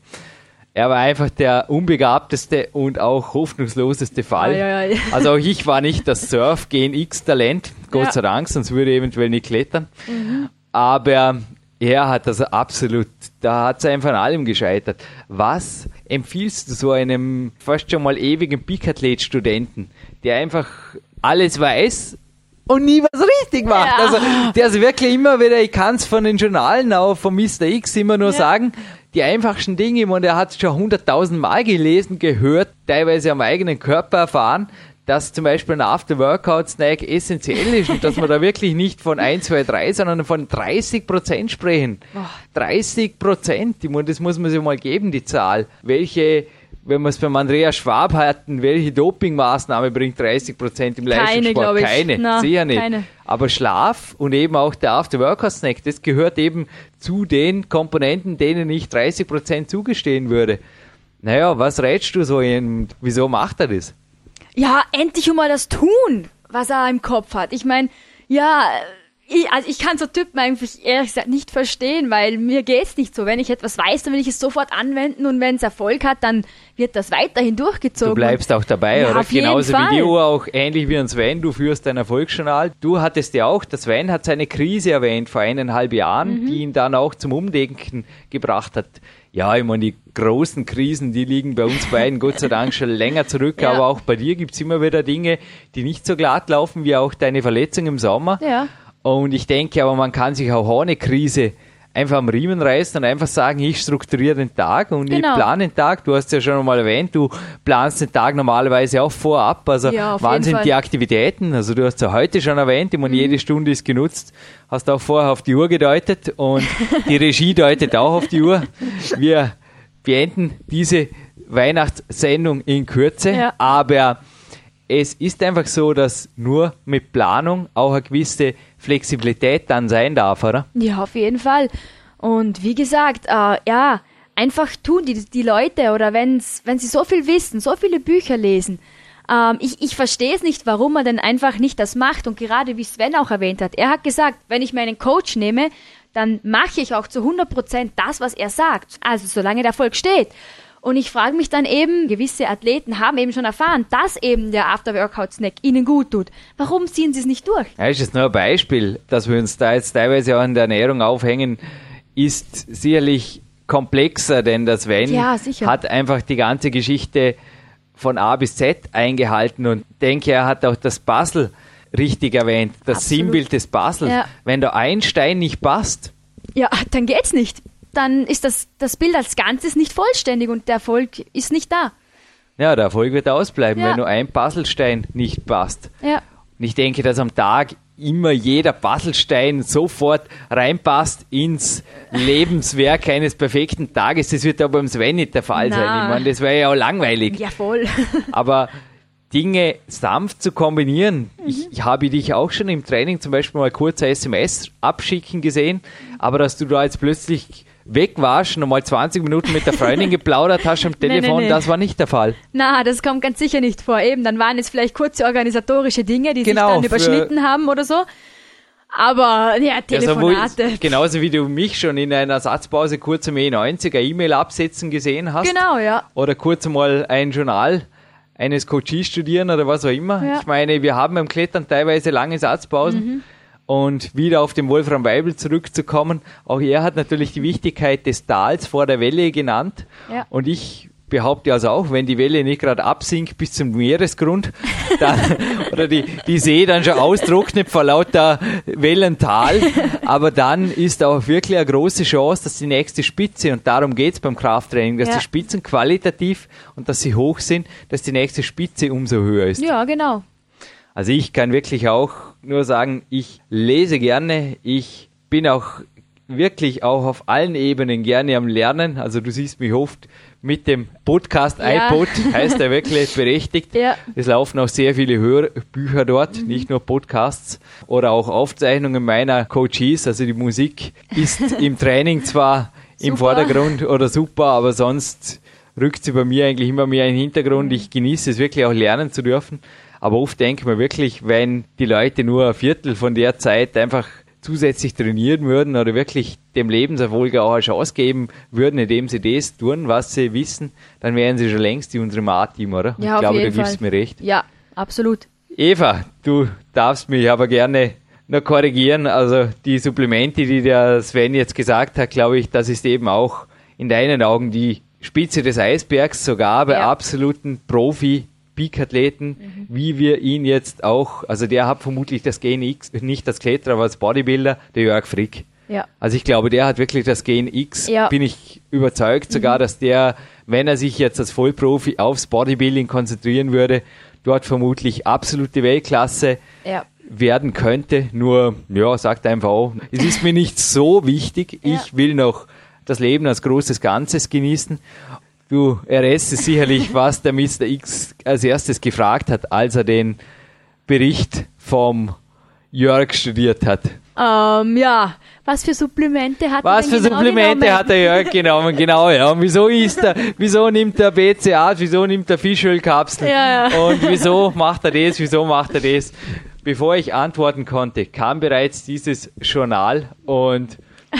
Er war einfach der unbegabteste und auch hoffnungsloseste Fall. Ei, ei, ei. Also auch ich war nicht das Surf-Gen X-Talent, Gott Ja. sei Dank, sonst würde ich eventuell nicht klettern. Aber er hat also absolut, da hat es einfach an allem gescheitert. Was empfiehlst du so einem fast schon mal ewigen Peakathlet-Studenten, der einfach alles weiß und nie was richtig macht? Ja. Also der ist wirklich immer wieder, ich kann es von den Journalen auch von Mr. X immer nur Ja. sagen, die einfachsten Dinge, und er hat schon hunderttausend Mal gelesen, gehört, teilweise am eigenen Körper erfahren, dass zum Beispiel ein After-Workout-Snack essentiell ist und dass wir da wirklich nicht von 1, 2, 3, sondern von 30 Prozent sprechen. 30 Prozent, ich meine, das muss man sich mal geben, die Zahl. Welche, wenn wir es beim Andreas Schwab hatten, welche Dopingmaßnahme bringt 30 Prozent im Keine, Leistungssport? ich. Keine, Na, sicher nicht. keine. Aber Schlaf und eben auch der After-Workout-Snack, das gehört eben zu den Komponenten, denen ich 30% zugestehen würde. Naja, was rätst du so in, wieso macht er das? Ja, endlich mal das tun, was er im Kopf hat. Ich meine, ja, ich, also ich kann so Typen eigentlich ehrlich gesagt nicht verstehen, weil mir geht's nicht so. Wenn ich etwas weiß, dann will ich es sofort anwenden und wenn es Erfolg hat, dann wird das weiterhin durchgezogen. Du bleibst auch dabei, Ja, oder? auf jeden Genauso Fall. wie du auch, ähnlich wie ein Sven, du führst dein Erfolgsjournal. Du hattest ja auch, der Sven hat seine Krise erwähnt vor eineinhalb Jahren, Mhm. die ihn dann auch zum Umdenken gebracht hat. Ja, ich meine, die großen Krisen, die liegen bei uns beiden Gott sei Dank schon länger zurück, Ja. aber auch bei dir gibt's immer wieder Dinge, die nicht so glatt laufen, wie auch deine Verletzung im Sommer. Ja. Und ich denke aber, man kann sich auch ohne Krise einfach am Riemen reißen und einfach sagen, ich strukturiere den Tag und ich Genau. plane den Tag. Du hast ja schon einmal erwähnt, du planst den Tag normalerweise auch vorab. Also Ja, auf wann jeden sind Fall. Mhm. die Aktivitäten? Also du hast ja heute schon erwähnt, ich meine, jede Stunde ist genutzt. Hast auch vorher auf die Uhr gedeutet und die Regie deutet auch auf die Uhr. Wir beenden diese Weihnachtssendung in Kürze, Ja. aber es ist einfach so, dass nur mit Planung auch eine gewisse Flexibilität dann sein darf, oder? Ja, auf jeden Fall. Und wie gesagt, äh, ja, einfach tun die, die Leute oder wenn's, wenn sie so viel wissen, so viele Bücher lesen. Ähm, ich ich verstehe es nicht, warum man denn einfach nicht das macht. Und gerade wie Sven auch erwähnt hat, er hat gesagt, wenn ich meinen Coach nehme, dann mache ich auch zu 100% das, was er sagt. Also solange der Erfolg steht. Und ich frage mich dann eben, gewisse Athleten haben eben schon erfahren, dass eben der After-Workout-Snack ihnen gut tut. Warum ziehen sie es nicht durch? Ja, ist jetzt nur ein Beispiel, dass wir uns da jetzt teilweise auch an der Ernährung aufhängen, ist sicherlich komplexer, denn das Wenn Ja, hat einfach die ganze Geschichte von A bis Z eingehalten und denke, er hat auch das Puzzle richtig erwähnt, das Absolut. Sinnbild des Puzzles. Ja. Wenn da ein Stein nicht passt, Ja, dann geht's nicht. Dann ist das, das Bild als Ganzes nicht vollständig und der Erfolg ist nicht da. ja, der Erfolg wird ausbleiben, Ja. wenn nur ein Puzzlestein nicht passt. Ja. Und ich denke, dass am Tag immer jeder Puzzlestein sofort reinpasst ins Lebenswerk eines perfekten Tages. Das wird aber beim Sven nicht der Fall sein. Na. Ich meine, das wäre ja auch langweilig. Ja, voll. Aber Dinge sanft zu kombinieren. Mhm. Ich, ich habe dich auch schon im Training zum Beispiel mal kurz SMS abschicken gesehen, aber dass du da jetzt plötzlich weg warst, nochmal 20 Minuten mit der Freundin geplaudert hast am Nee, nee, Telefon, nee. das war nicht der Fall. Na, das kommt ganz sicher nicht vor. Eben, dann waren es vielleicht kurze organisatorische Dinge, die Genau, sich dann überschnitten haben oder so. Aber ja, Also, wo Telefonate. genauso wie du mich schon in einer Satzpause kurz am E90 eine E-Mail absetzen gesehen hast. genau, ja. Oder kurz mal ein Journal eines Coaches studieren oder was auch immer. Ja. Ich meine, wir haben beim Klettern teilweise lange Satzpausen. Mhm. Und wieder auf den Wolfram Weibel zurückzukommen, auch er hat natürlich die Wichtigkeit des Tals vor der Welle genannt. Ja. Und ich behaupte also auch, wenn die Welle nicht gerade absinkt bis zum Meeresgrund, dann, oder die, die See dann schon austrocknet vor lauter Wellental, aber dann ist auch wirklich eine große Chance, dass die nächste Spitze, und darum geht's beim Krafttraining, dass Ja. die Spitzen qualitativ und dass sie hoch sind, dass die nächste Spitze umso höher ist. Ja, genau. Also ich kann wirklich auch nur sagen, ich lese gerne, ich bin auch wirklich auch auf allen Ebenen gerne am Lernen. Also du siehst mich oft mit dem Podcast Ja. iPod, heißt er wirklich berechtigt. Ja. Es laufen auch sehr viele Hörbücher dort, nicht nur Podcasts oder auch Aufzeichnungen meiner Coaches. Also die Musik ist im Training zwar im. Vordergrund oder super, aber sonst rückt sie bei mir eigentlich immer mehr in den Hintergrund. Ich genieße es wirklich auch lernen zu dürfen. Aber oft denke ich mir wirklich, wenn die Leute nur ein Viertel von der Zeit einfach zusätzlich trainieren würden oder wirklich dem Lebenserfolg auch eine Chance geben würden, indem sie das tun, was sie wissen, dann wären sie schon längst die unserem A-Team, oder? Ja, ich glaube, da gibst du mir recht. Ja, absolut. Eva, du darfst mich aber gerne noch korrigieren. Also die Supplemente, die der Sven jetzt gesagt hat, glaube ich, das ist eben auch in deinen Augen die Spitze des Eisbergs, sogar bei Ja. absoluten Profi. Peak-Athleten, wie wir ihn jetzt auch, also der hat vermutlich das Gen X, nicht als Kletterer, aber als Bodybuilder, der Jörg Frick. Ja. Also ich glaube, der hat wirklich das Gen X. Ja. Bin ich überzeugt sogar, dass der, wenn er sich jetzt als Vollprofi aufs Bodybuilding konzentrieren würde, dort vermutlich absolute Weltklasse Ja. werden könnte. Nur, ja, sagt einfach auch, es ist mir nicht so wichtig. Ich will noch das Leben als großes Ganzes genießen. Du es sicherlich, was der Mr. X als erstes gefragt hat, als er den Bericht vom Jörg studiert hat. Ähm, ja, was für Supplemente hat Was er für denn genau Supplemente genommen? hat der Jörg genommen? Genau, ja. Und wieso isst er, wieso nimmt er BCA, wieso nimmt er Fischölkapseln? Ja, ja. Und wieso macht er das, wieso macht er das? Bevor ich antworten konnte, kam bereits dieses Journal und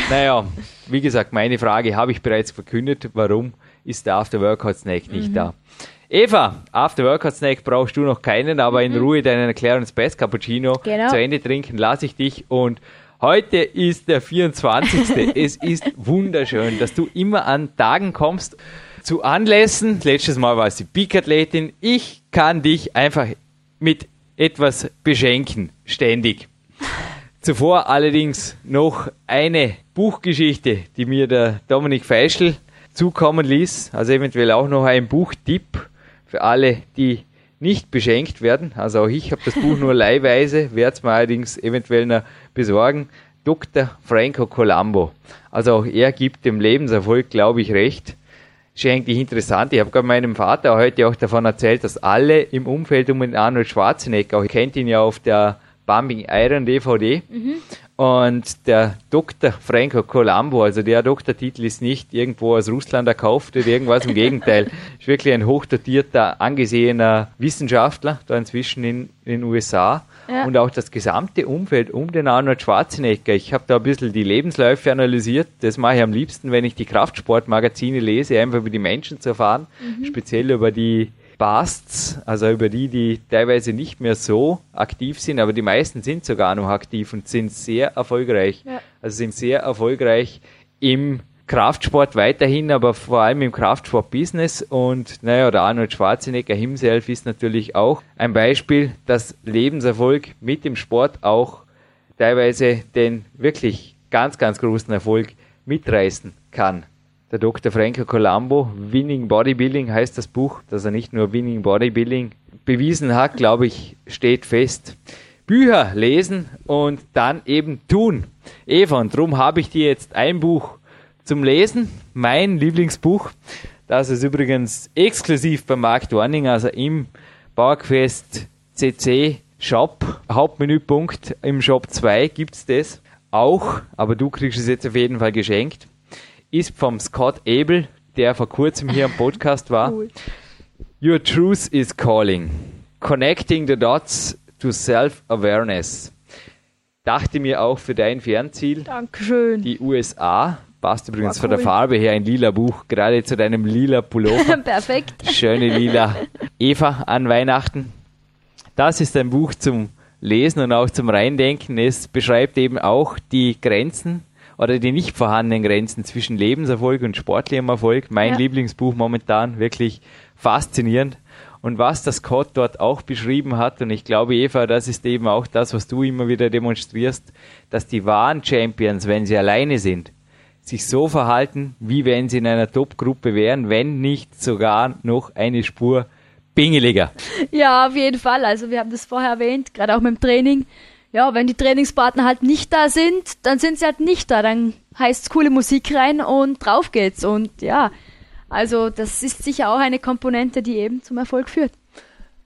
naja, wie gesagt, meine Frage habe ich bereits verkündet. Warum ist der After Workout Snack nicht Mhm. da? Eva, After Workout Snack brauchst du noch keinen, aber in Ruhe deinen Erklärung Space Cappuccino Mhm. Genau. zu Ende trinken lasse ich dich und Heute ist der 24. es ist wunderschön, dass du immer an Tagen kommst zu Anlässen. Letztes Mal war es die Peak-Athletin. Ich kann dich einfach mit etwas beschenken, ständig. Zuvor allerdings noch eine Buchgeschichte, die mir der Dominik Feischl zukommen ließ. Also eventuell auch noch ein Buchtipp für alle, die nicht beschenkt werden. Also auch ich habe das Buch nur leihweise, werde es mir allerdings eventuell noch besorgen. Dr. Franco Colombo. Also auch er gibt dem Lebenserfolg, glaube ich, recht. Ist eigentlich interessant. Ich habe gerade meinem Vater heute auch davon erzählt, dass alle im Umfeld um den Arnold Schwarzenegger, auch ihr kennt ihn ja auf der Bumping Iron DVD, und der Dr. Franco Colombo, also der Doktortitel ist nicht irgendwo aus Russland erkauft oder irgendwas, im Gegenteil. Ist wirklich ein hochdotierter, angesehener Wissenschaftler, da inzwischen in, in den USA. Ja. Und auch das gesamte Umfeld um den Arnold Schwarzenegger. Ich habe da ein bisschen die Lebensläufe analysiert. Das mache ich am liebsten, wenn ich die Kraftsportmagazine lese, einfach über die Menschen zu erfahren, speziell über die Basts, also über die, die teilweise nicht mehr so aktiv sind, aber die meisten sind sogar noch aktiv und sind sehr erfolgreich. Ja. Also sind sehr erfolgreich im Kraftsport weiterhin, aber vor allem im Kraftsport-Business. Und naja, der Arnold Schwarzenegger himself ist natürlich auch ein Beispiel, dass Lebenserfolg mit dem Sport auch teilweise den wirklich ganz, ganz großen Erfolg mitreißen kann. Der Dr. Franco Colombo, Winning Bodybuilding heißt das Buch, dass er nicht nur Winning Bodybuilding bewiesen hat, glaube ich, steht fest. Bücher lesen und dann eben tun. Eva, und darum habe ich dir jetzt ein Buch zum Lesen, mein Lieblingsbuch. Das ist übrigens exklusiv bei Mark Dorning, also im Bauerquest CC Shop, Hauptmenüpunkt im Shop 2 gibt's das auch, aber du kriegst es jetzt auf jeden Fall geschenkt. Ist vom Scott Abel, der vor kurzem hier im Podcast war. Cool. Your truth is calling. Connecting the dots to self-awareness. Dachte mir auch für dein Fernziel, Dankeschön. die USA. Passt übrigens War von der cool. Farbe her ein lila Buch, gerade zu deinem lila Pullover. Perfekt. Schöne lila Eva an Weihnachten. Das ist ein Buch zum Lesen und auch zum Reindenken. Es beschreibt eben auch die Grenzen oder die nicht vorhandenen Grenzen zwischen Lebenserfolg und sportlichem Erfolg. Mein Ja. Lieblingsbuch momentan, wirklich faszinierend. Und was das Scott dort auch beschrieben hat, und ich glaube, Eva, das ist eben auch das, was du immer wieder demonstrierst, dass die wahren Champions, wenn sie alleine sind, sich so verhalten, wie wenn sie in einer Top-Gruppe wären, wenn nicht sogar noch eine Spur pingeliger. Ja, auf jeden Fall. Also wir haben das vorher erwähnt, gerade auch mit dem Training. Ja, wenn die Trainingspartner halt nicht da sind, dann sind sie halt nicht da. Dann heißt coole Musik rein und drauf geht's. Und ja, also das ist sicher auch eine Komponente, die eben zum Erfolg führt.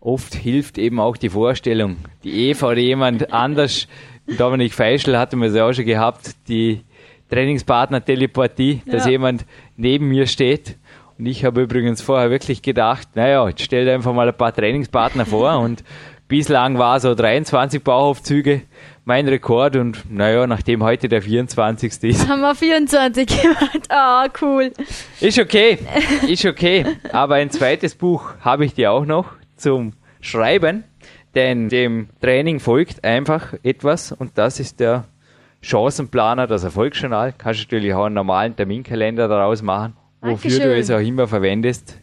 Oft hilft eben auch die Vorstellung. Die Eva oder jemand anders, Dominik Feischl hatte mir das auch schon gehabt, die Trainingspartner-Telepathie, dass Ja. jemand neben mir steht. Und ich habe übrigens vorher wirklich gedacht, naja, jetzt stell dir einfach mal ein paar Trainingspartner vor und bislang war so 23 Bauchaufzüge mein Rekord und naja, nachdem heute der 24. ist, Haben wir 24 gemacht. Ah, cool. ist okay, ist okay. Aber ein zweites Buch habe ich dir auch noch zum Schreiben, denn dem Training folgt einfach etwas und das ist der Chancenplaner, das Erfolgsjournal. Kannst du natürlich auch einen normalen Terminkalender daraus machen, wofür du Dankeschön. es auch immer verwendest.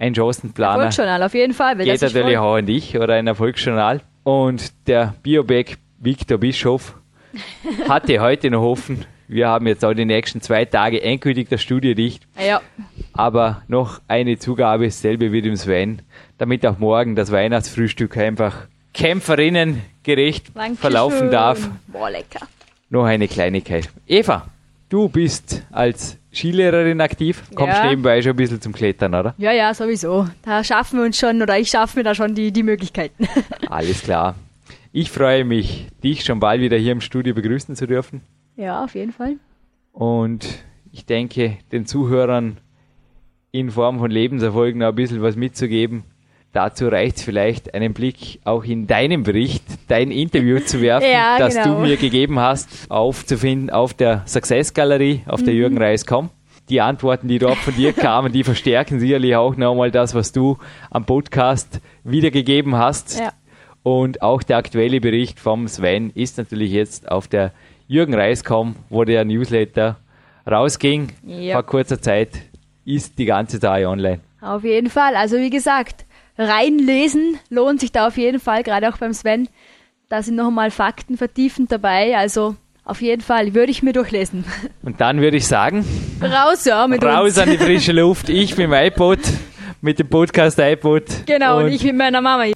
Ein Chancenplaner Erfolgsjournal, auf jeden Fall. Geht natürlich auch an dich oder ein Erfolgsjournal. Und der Bioback Victor Bischof hatte heute noch offen. Wir haben jetzt auch die nächsten zwei Tage endgültig das Studio dicht. Ja, Aber noch eine Zugabe, dasselbe wie dem Sven, damit auch morgen das Weihnachtsfrühstück einfach kämpferinnengerecht Dankeschön. verlaufen darf. Boah, lecker. Noch eine Kleinigkeit. Eva, du bist als Skilehrerin aktiv, kommst Ja. nebenbei schon ein bisschen zum Klettern, oder? Ja, ja, sowieso. Da schaffen wir uns schon, oder ich schaffe mir da schon die, die Möglichkeiten. Alles klar. Ich freue mich, dich schon bald wieder hier im Studio begrüßen zu dürfen. ja, auf jeden Fall. Und ich denke, den Zuhörern in Form von Lebenserfolgen noch ein bisschen was mitzugeben. Dazu reicht es vielleicht, einen Blick auch in deinen Bericht, dein Interview zu werfen, Ja, das genau. du mir gegeben hast, aufzufinden auf der Success Galerie, auf Mhm. der Jürgen Reis.com. Die Antworten, die dort von dir kamen, die verstärken sicherlich auch nochmal das, was du am Podcast wiedergegeben hast. Ja. Und auch der aktuelle Bericht vom Sven ist natürlich jetzt auf der Jürgen Reis.com, wo der Newsletter rausging Ja. vor kurzer Zeit, ist die ganze Zeit online. Auf jeden Fall. Also wie gesagt, reinlesen lohnt sich da auf jeden Fall, gerade auch beim Sven. Da sind nochmal Fakten vertiefend dabei. Also auf jeden Fall würde ich mir durchlesen. Und dann würde ich sagen, Raus, ja, mit raus uns. an die frische Luft. Ich mit dem iPod, mit dem Podcast iPod. Genau, und, und ich mit meiner Mama.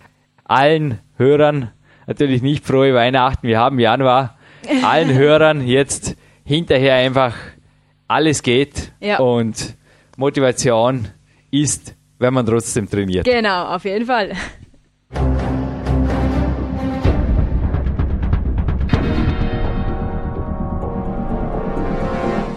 allen Hörern natürlich nicht frohe Weihnachten. Wir haben Januar. Allen Hörern jetzt hinterher einfach alles geht Ja. und Motivation ist, wenn man trotzdem trainiert. Genau, auf jeden Fall.